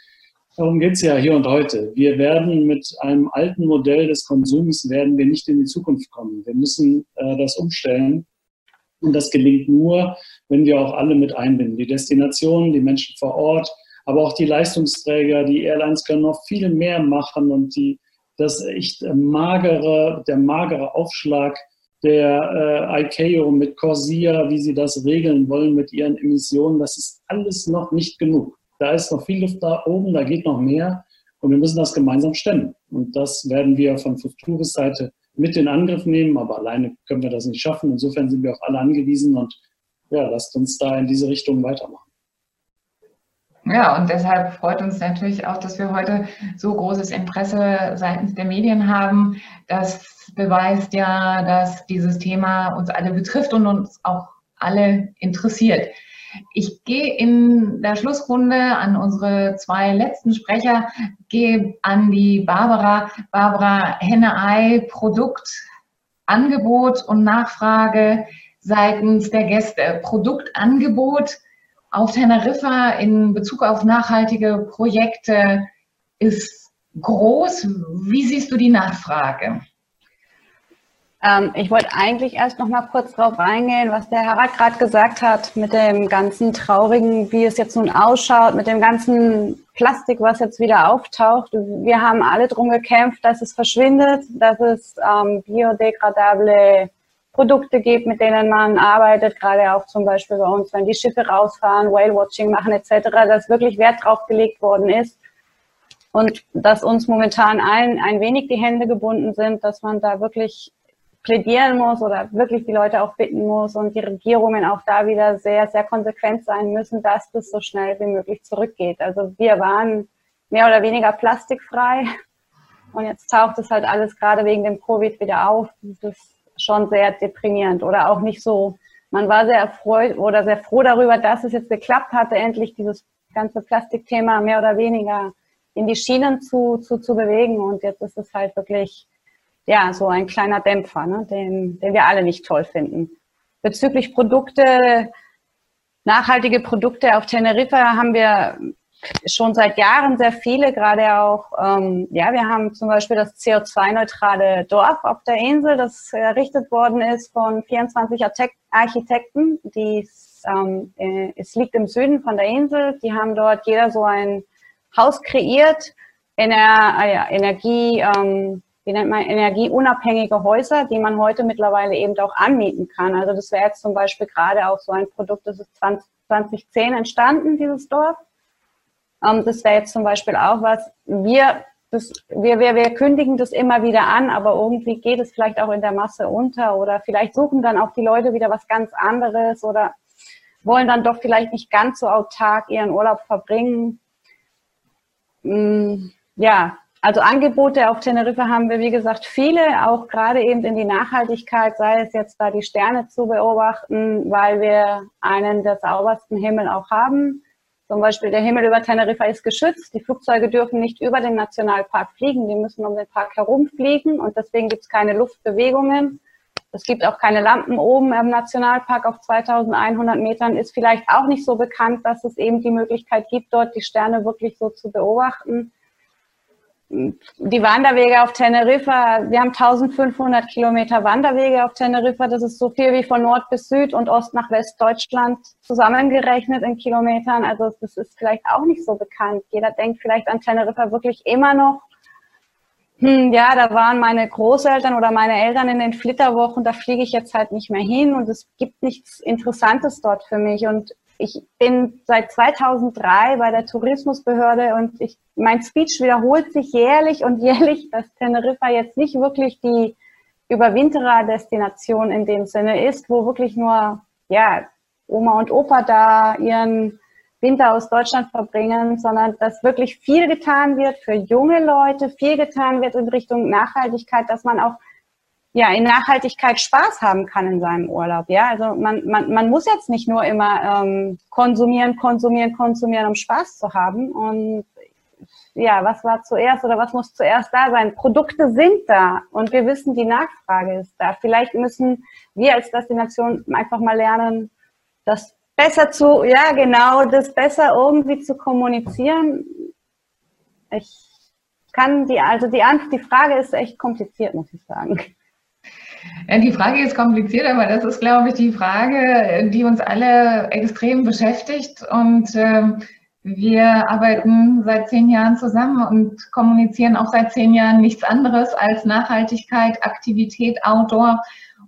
Darum geht es ja hier und heute. Wir werden mit einem alten Modell des Konsums werden wir nicht in die Zukunft kommen. Wir müssen äh, das umstellen. Und das gelingt nur, wenn wir auch alle mit einbinden. Die Destinationen, die Menschen vor Ort, aber auch die Leistungsträger, die Airlines können noch viel mehr machen und die, das echt magere, der magere Aufschlag der äh, ICAO mit Corsia, wie sie das regeln wollen mit ihren Emissionen, das ist alles noch nicht genug. Da ist noch viel Luft da oben, da geht noch mehr und wir müssen das gemeinsam stemmen. Und das werden wir von Futuris Seite mit in Angriff nehmen, aber alleine können wir das nicht schaffen. Insofern sind wir auf alle angewiesen und ja, lasst uns da in diese Richtung weitermachen. Ja, und deshalb freut uns natürlich auch, dass wir heute so großes Interesse seitens der Medien haben. Das beweist ja, dass dieses Thema uns alle betrifft und uns auch alle interessiert. Ich gehe in der Schlussrunde an unsere zwei letzten Sprecher, gehe an die Barbara. Barbara, Henne-Ei, Produkt, Angebot und Nachfrage seitens der Gäste. Produktangebot auf Teneriffa in Bezug auf nachhaltige Projekte ist groß. Wie siehst du die Nachfrage? Ähm, ich wollte eigentlich erst noch mal kurz drauf eingehen, was der Harald gerade gesagt hat mit dem ganzen Traurigen, wie es jetzt nun ausschaut, mit dem ganzen Plastik, was jetzt wieder auftaucht. Wir haben alle drum gekämpft, dass es verschwindet, dass es ähm, biodegradable Produkte gibt, mit denen man arbeitet, gerade auch zum Beispiel bei uns, wenn die Schiffe rausfahren, Whale-Watching machen etc., dass wirklich Wert drauf gelegt worden ist und dass uns momentan allen ein wenig die Hände gebunden sind, dass man da wirklich plädieren muss oder wirklich die Leute auch bitten muss und die Regierungen auch da wieder sehr, sehr konsequent sein müssen, dass das so schnell wie möglich zurückgeht. Also wir waren mehr oder weniger plastikfrei und jetzt taucht es halt alles gerade wegen dem Covid wieder auf. Das ist schon sehr deprimierend oder auch nicht so. Man war sehr erfreut oder sehr froh darüber, dass es jetzt geklappt hatte, endlich dieses ganze Plastikthema mehr oder weniger in die Schienen zu, zu, zu bewegen und jetzt ist es halt wirklich ja, so ein kleiner Dämpfer, ne, den, den wir alle nicht toll finden. Bezüglich Produkte, nachhaltige Produkte auf Teneriffa haben wir schon seit Jahren sehr viele, gerade auch, ähm, ja, wir haben zum Beispiel das CO2-neutrale Dorf auf der Insel, das errichtet worden ist von 24 Architekten. Die, ähm, äh, es liegt im Süden von der Insel. Die haben dort jeder so ein Haus kreiert, Ener äh, Energie, ähm, wie nennt man, energieunabhängige Häuser, die man heute mittlerweile eben auch anmieten kann. Also das wäre jetzt zum Beispiel gerade auch so ein Produkt, das ist 20, 2010 entstanden, dieses Dorf. Ähm, das wäre jetzt zum Beispiel auch was, wir, das, wir, wir, wir kündigen das immer wieder an, aber irgendwie geht es vielleicht auch in der Masse unter oder vielleicht suchen dann auch die Leute wieder was ganz anderes oder wollen dann doch vielleicht nicht ganz so autark ihren Urlaub verbringen. Mm, ja, also Angebote auf Teneriffa haben wir, wie gesagt, viele, auch gerade eben in die Nachhaltigkeit, sei es jetzt da die Sterne zu beobachten, weil wir einen der saubersten Himmel auch haben. Zum Beispiel der Himmel über Teneriffa ist geschützt. Die Flugzeuge dürfen nicht über den Nationalpark fliegen. Die müssen um den Park herumfliegen und deswegen gibt es keine Luftbewegungen. Es gibt auch keine Lampen oben im Nationalpark auf 2100 Metern. Ist vielleicht auch nicht so bekannt, dass es eben die Möglichkeit gibt, dort die Sterne wirklich so zu beobachten die Wanderwege auf Teneriffa, wir haben 1500 Kilometer Wanderwege auf Teneriffa. Das ist so viel wie von Nord bis Süd und Ost nach Westdeutschland zusammengerechnet in Kilometern. Also das ist vielleicht auch nicht so bekannt. Jeder denkt vielleicht an Teneriffa wirklich immer noch. Hm, ja, da waren meine Großeltern oder meine Eltern in den Flitterwochen, da fliege ich jetzt halt nicht mehr hin und es gibt nichts Interessantes dort für mich. Und ich bin seit 2003 bei der Tourismusbehörde und ich, mein Speech wiederholt sich jährlich und (laughs) jährlich, dass Teneriffa jetzt nicht wirklich die Überwinterer-Destination in dem Sinne ist, wo wirklich nur ja, Oma und Opa da ihren Winter aus Deutschland verbringen, sondern dass wirklich viel getan wird für junge Leute, viel getan wird in Richtung Nachhaltigkeit, dass man auch ja, in Nachhaltigkeit Spaß haben kann in seinem Urlaub. Ja, also man, man, man muss jetzt nicht nur immer ähm, konsumieren, konsumieren, konsumieren, um Spaß zu haben. Und ja, was war zuerst oder was muss zuerst da sein? Produkte sind da und wir wissen, die Nachfrage ist da. Vielleicht müssen wir als Destination einfach mal lernen, das besser zu, ja, genau, das besser irgendwie zu kommunizieren. Ich kann die, also die, die Frage ist echt kompliziert, muss ich sagen. Ja, die Frage ist kompliziert, aber das ist, glaube ich, die Frage, die uns alle extrem beschäftigt. Und äh, wir arbeiten seit zehn Jahren zusammen und kommunizieren auch seit zehn Jahren nichts anderes als Nachhaltigkeit, Aktivität, Outdoor.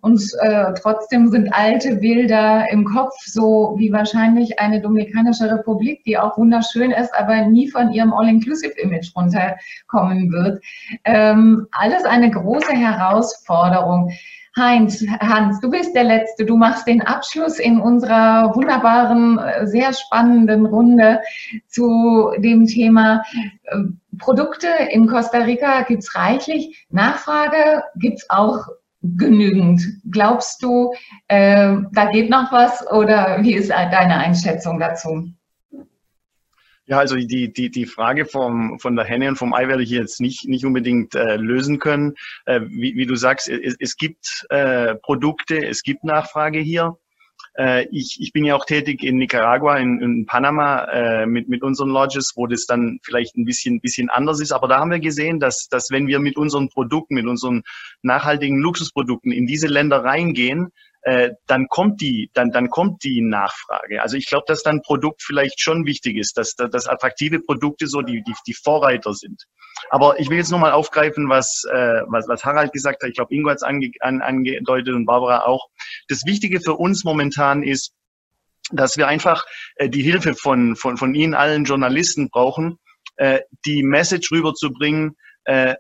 Und äh, trotzdem sind alte Bilder im Kopf, so wie wahrscheinlich eine Dominikanische Republik, die auch wunderschön ist, aber nie von ihrem All-Inclusive-Image runterkommen wird. Ähm, alles eine große Herausforderung. Heinz, Hans, du bist der Letzte. Du machst den Abschluss in unserer wunderbaren, sehr spannenden Runde zu dem Thema äh, Produkte in Costa Rica gibt's reichlich. Nachfrage gibt's auch genügend. Glaubst du, äh, da geht noch was oder wie ist deine Einschätzung dazu? Ja, also die, die, die Frage vom, von der Henne und vom Ei werde ich jetzt nicht, nicht unbedingt äh, lösen können. Äh, wie, wie du sagst, es, es gibt äh, Produkte, es gibt Nachfrage hier. Äh, ich, ich bin ja auch tätig in Nicaragua, in, in Panama äh, mit, mit unseren Lodges, wo das dann vielleicht ein bisschen, bisschen anders ist. Aber da haben wir gesehen, dass, dass wenn wir mit unseren Produkten, mit unseren nachhaltigen Luxusprodukten in diese Länder reingehen, äh, dann kommt die, dann, dann kommt die Nachfrage. Also ich glaube, dass dann Produkt vielleicht schon wichtig ist, dass, dass attraktive Produkte so die, die, die Vorreiter sind. Aber ich will jetzt nochmal aufgreifen, was, äh, was, was Harald gesagt hat. Ich glaube, Ingo hat es ange, an, angedeutet und Barbara auch. Das Wichtige für uns momentan ist, dass wir einfach äh, die Hilfe von, von, von Ihnen allen Journalisten brauchen, äh, die Message rüberzubringen, äh,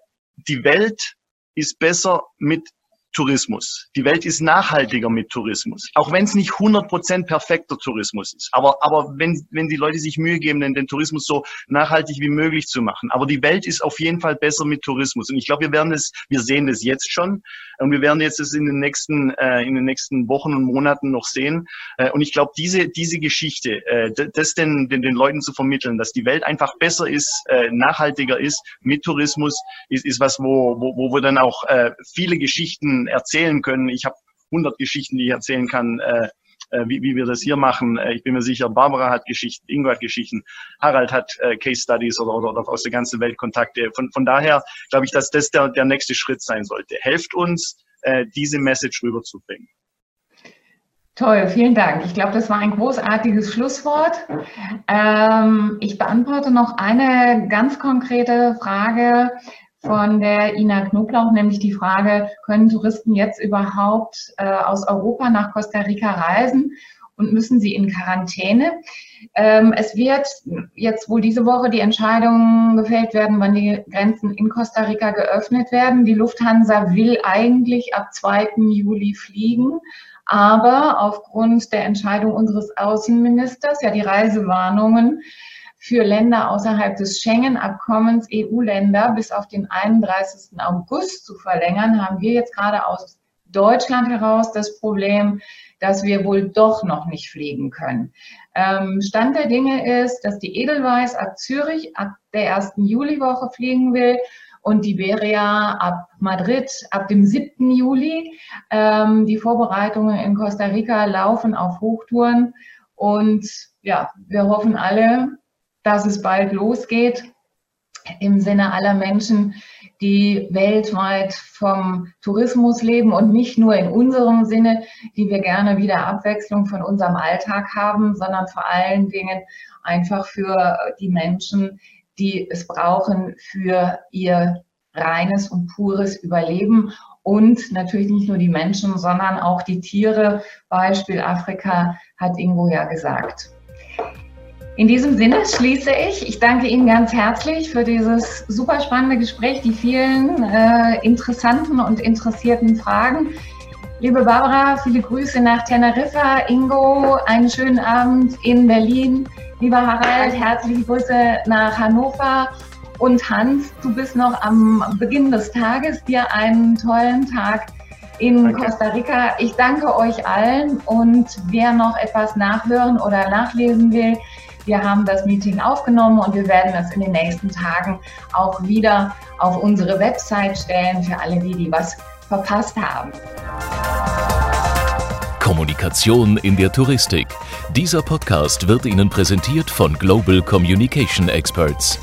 die Welt ist besser mit Tourismus. Die Welt ist nachhaltiger mit Tourismus. Auch wenn es nicht 100% perfekter Tourismus ist. Aber, aber wenn, wenn die Leute sich Mühe geben, den, den Tourismus so nachhaltig wie möglich zu machen. Aber die Welt ist auf jeden Fall besser mit Tourismus. Und ich glaube, wir werden es, wir sehen das jetzt schon. Und wir werden jetzt es in den nächsten, äh, in den nächsten Wochen und Monaten noch sehen. Äh, und ich glaube, diese, diese Geschichte, äh, das den, den, den Leuten zu vermitteln, dass die Welt einfach besser ist, äh, nachhaltiger ist mit Tourismus, ist, ist was, wo, wo, wo wir dann auch äh, viele Geschichten erzählen können. Ich habe 100 Geschichten, die ich erzählen kann, äh, äh, wie, wie wir das hier machen. Äh, ich bin mir sicher, Barbara hat Geschichten, Ingo hat Geschichten, Harald hat äh, Case Studies oder, oder, oder aus der ganzen Welt Kontakte. Von, von daher glaube ich, dass das der, der nächste Schritt sein sollte. Helft uns, äh, diese Message rüberzubringen. Toll, vielen Dank. Ich glaube, das war ein großartiges Schlusswort. Ähm, ich beantworte noch eine ganz konkrete Frage von der Ina Knoblauch, nämlich die Frage, können Touristen jetzt überhaupt äh, aus Europa nach Costa Rica reisen und müssen sie in Quarantäne? Ähm, es wird jetzt wohl diese Woche die Entscheidung gefällt werden, wann die Grenzen in Costa Rica geöffnet werden. Die Lufthansa will eigentlich ab 2. Juli fliegen. Aber aufgrund der Entscheidung unseres Außenministers, ja die Reisewarnungen, für Länder außerhalb des Schengen-Abkommens, EU-Länder, bis auf den 31. August zu verlängern, haben wir jetzt gerade aus Deutschland heraus das Problem, dass wir wohl doch noch nicht fliegen können. Ähm, Stand der Dinge ist, dass die Edelweiss ab Zürich ab der ersten Juliwoche fliegen will und die Beria ab Madrid ab dem 7. Juli. Ähm, die Vorbereitungen in Costa Rica laufen auf Hochtouren und ja, wir hoffen alle, dass es bald losgeht im Sinne aller Menschen, die weltweit vom Tourismus leben und nicht nur in unserem Sinne, die wir gerne wieder Abwechslung von unserem Alltag haben, sondern vor allen Dingen einfach für die Menschen, die es brauchen für ihr reines und pures Überleben und natürlich nicht nur die Menschen, sondern auch die Tiere. Beispiel Afrika hat Ingo ja gesagt. In diesem Sinne schließe ich. Ich danke Ihnen ganz herzlich für dieses super spannende Gespräch, die vielen äh, interessanten und interessierten Fragen. Liebe Barbara, viele Grüße nach Teneriffa. Ingo, einen schönen Abend in Berlin. Lieber Harald, herzliche Grüße nach Hannover. Und Hans, du bist noch am Beginn des Tages. Dir einen tollen Tag in danke. Costa Rica. Ich danke euch allen und wer noch etwas nachhören oder nachlesen will, wir haben das Meeting aufgenommen und wir werden es in den nächsten Tagen auch wieder auf unsere Website stellen für alle die, die was verpasst haben. Kommunikation in der Touristik. Dieser Podcast wird Ihnen präsentiert von Global Communication Experts.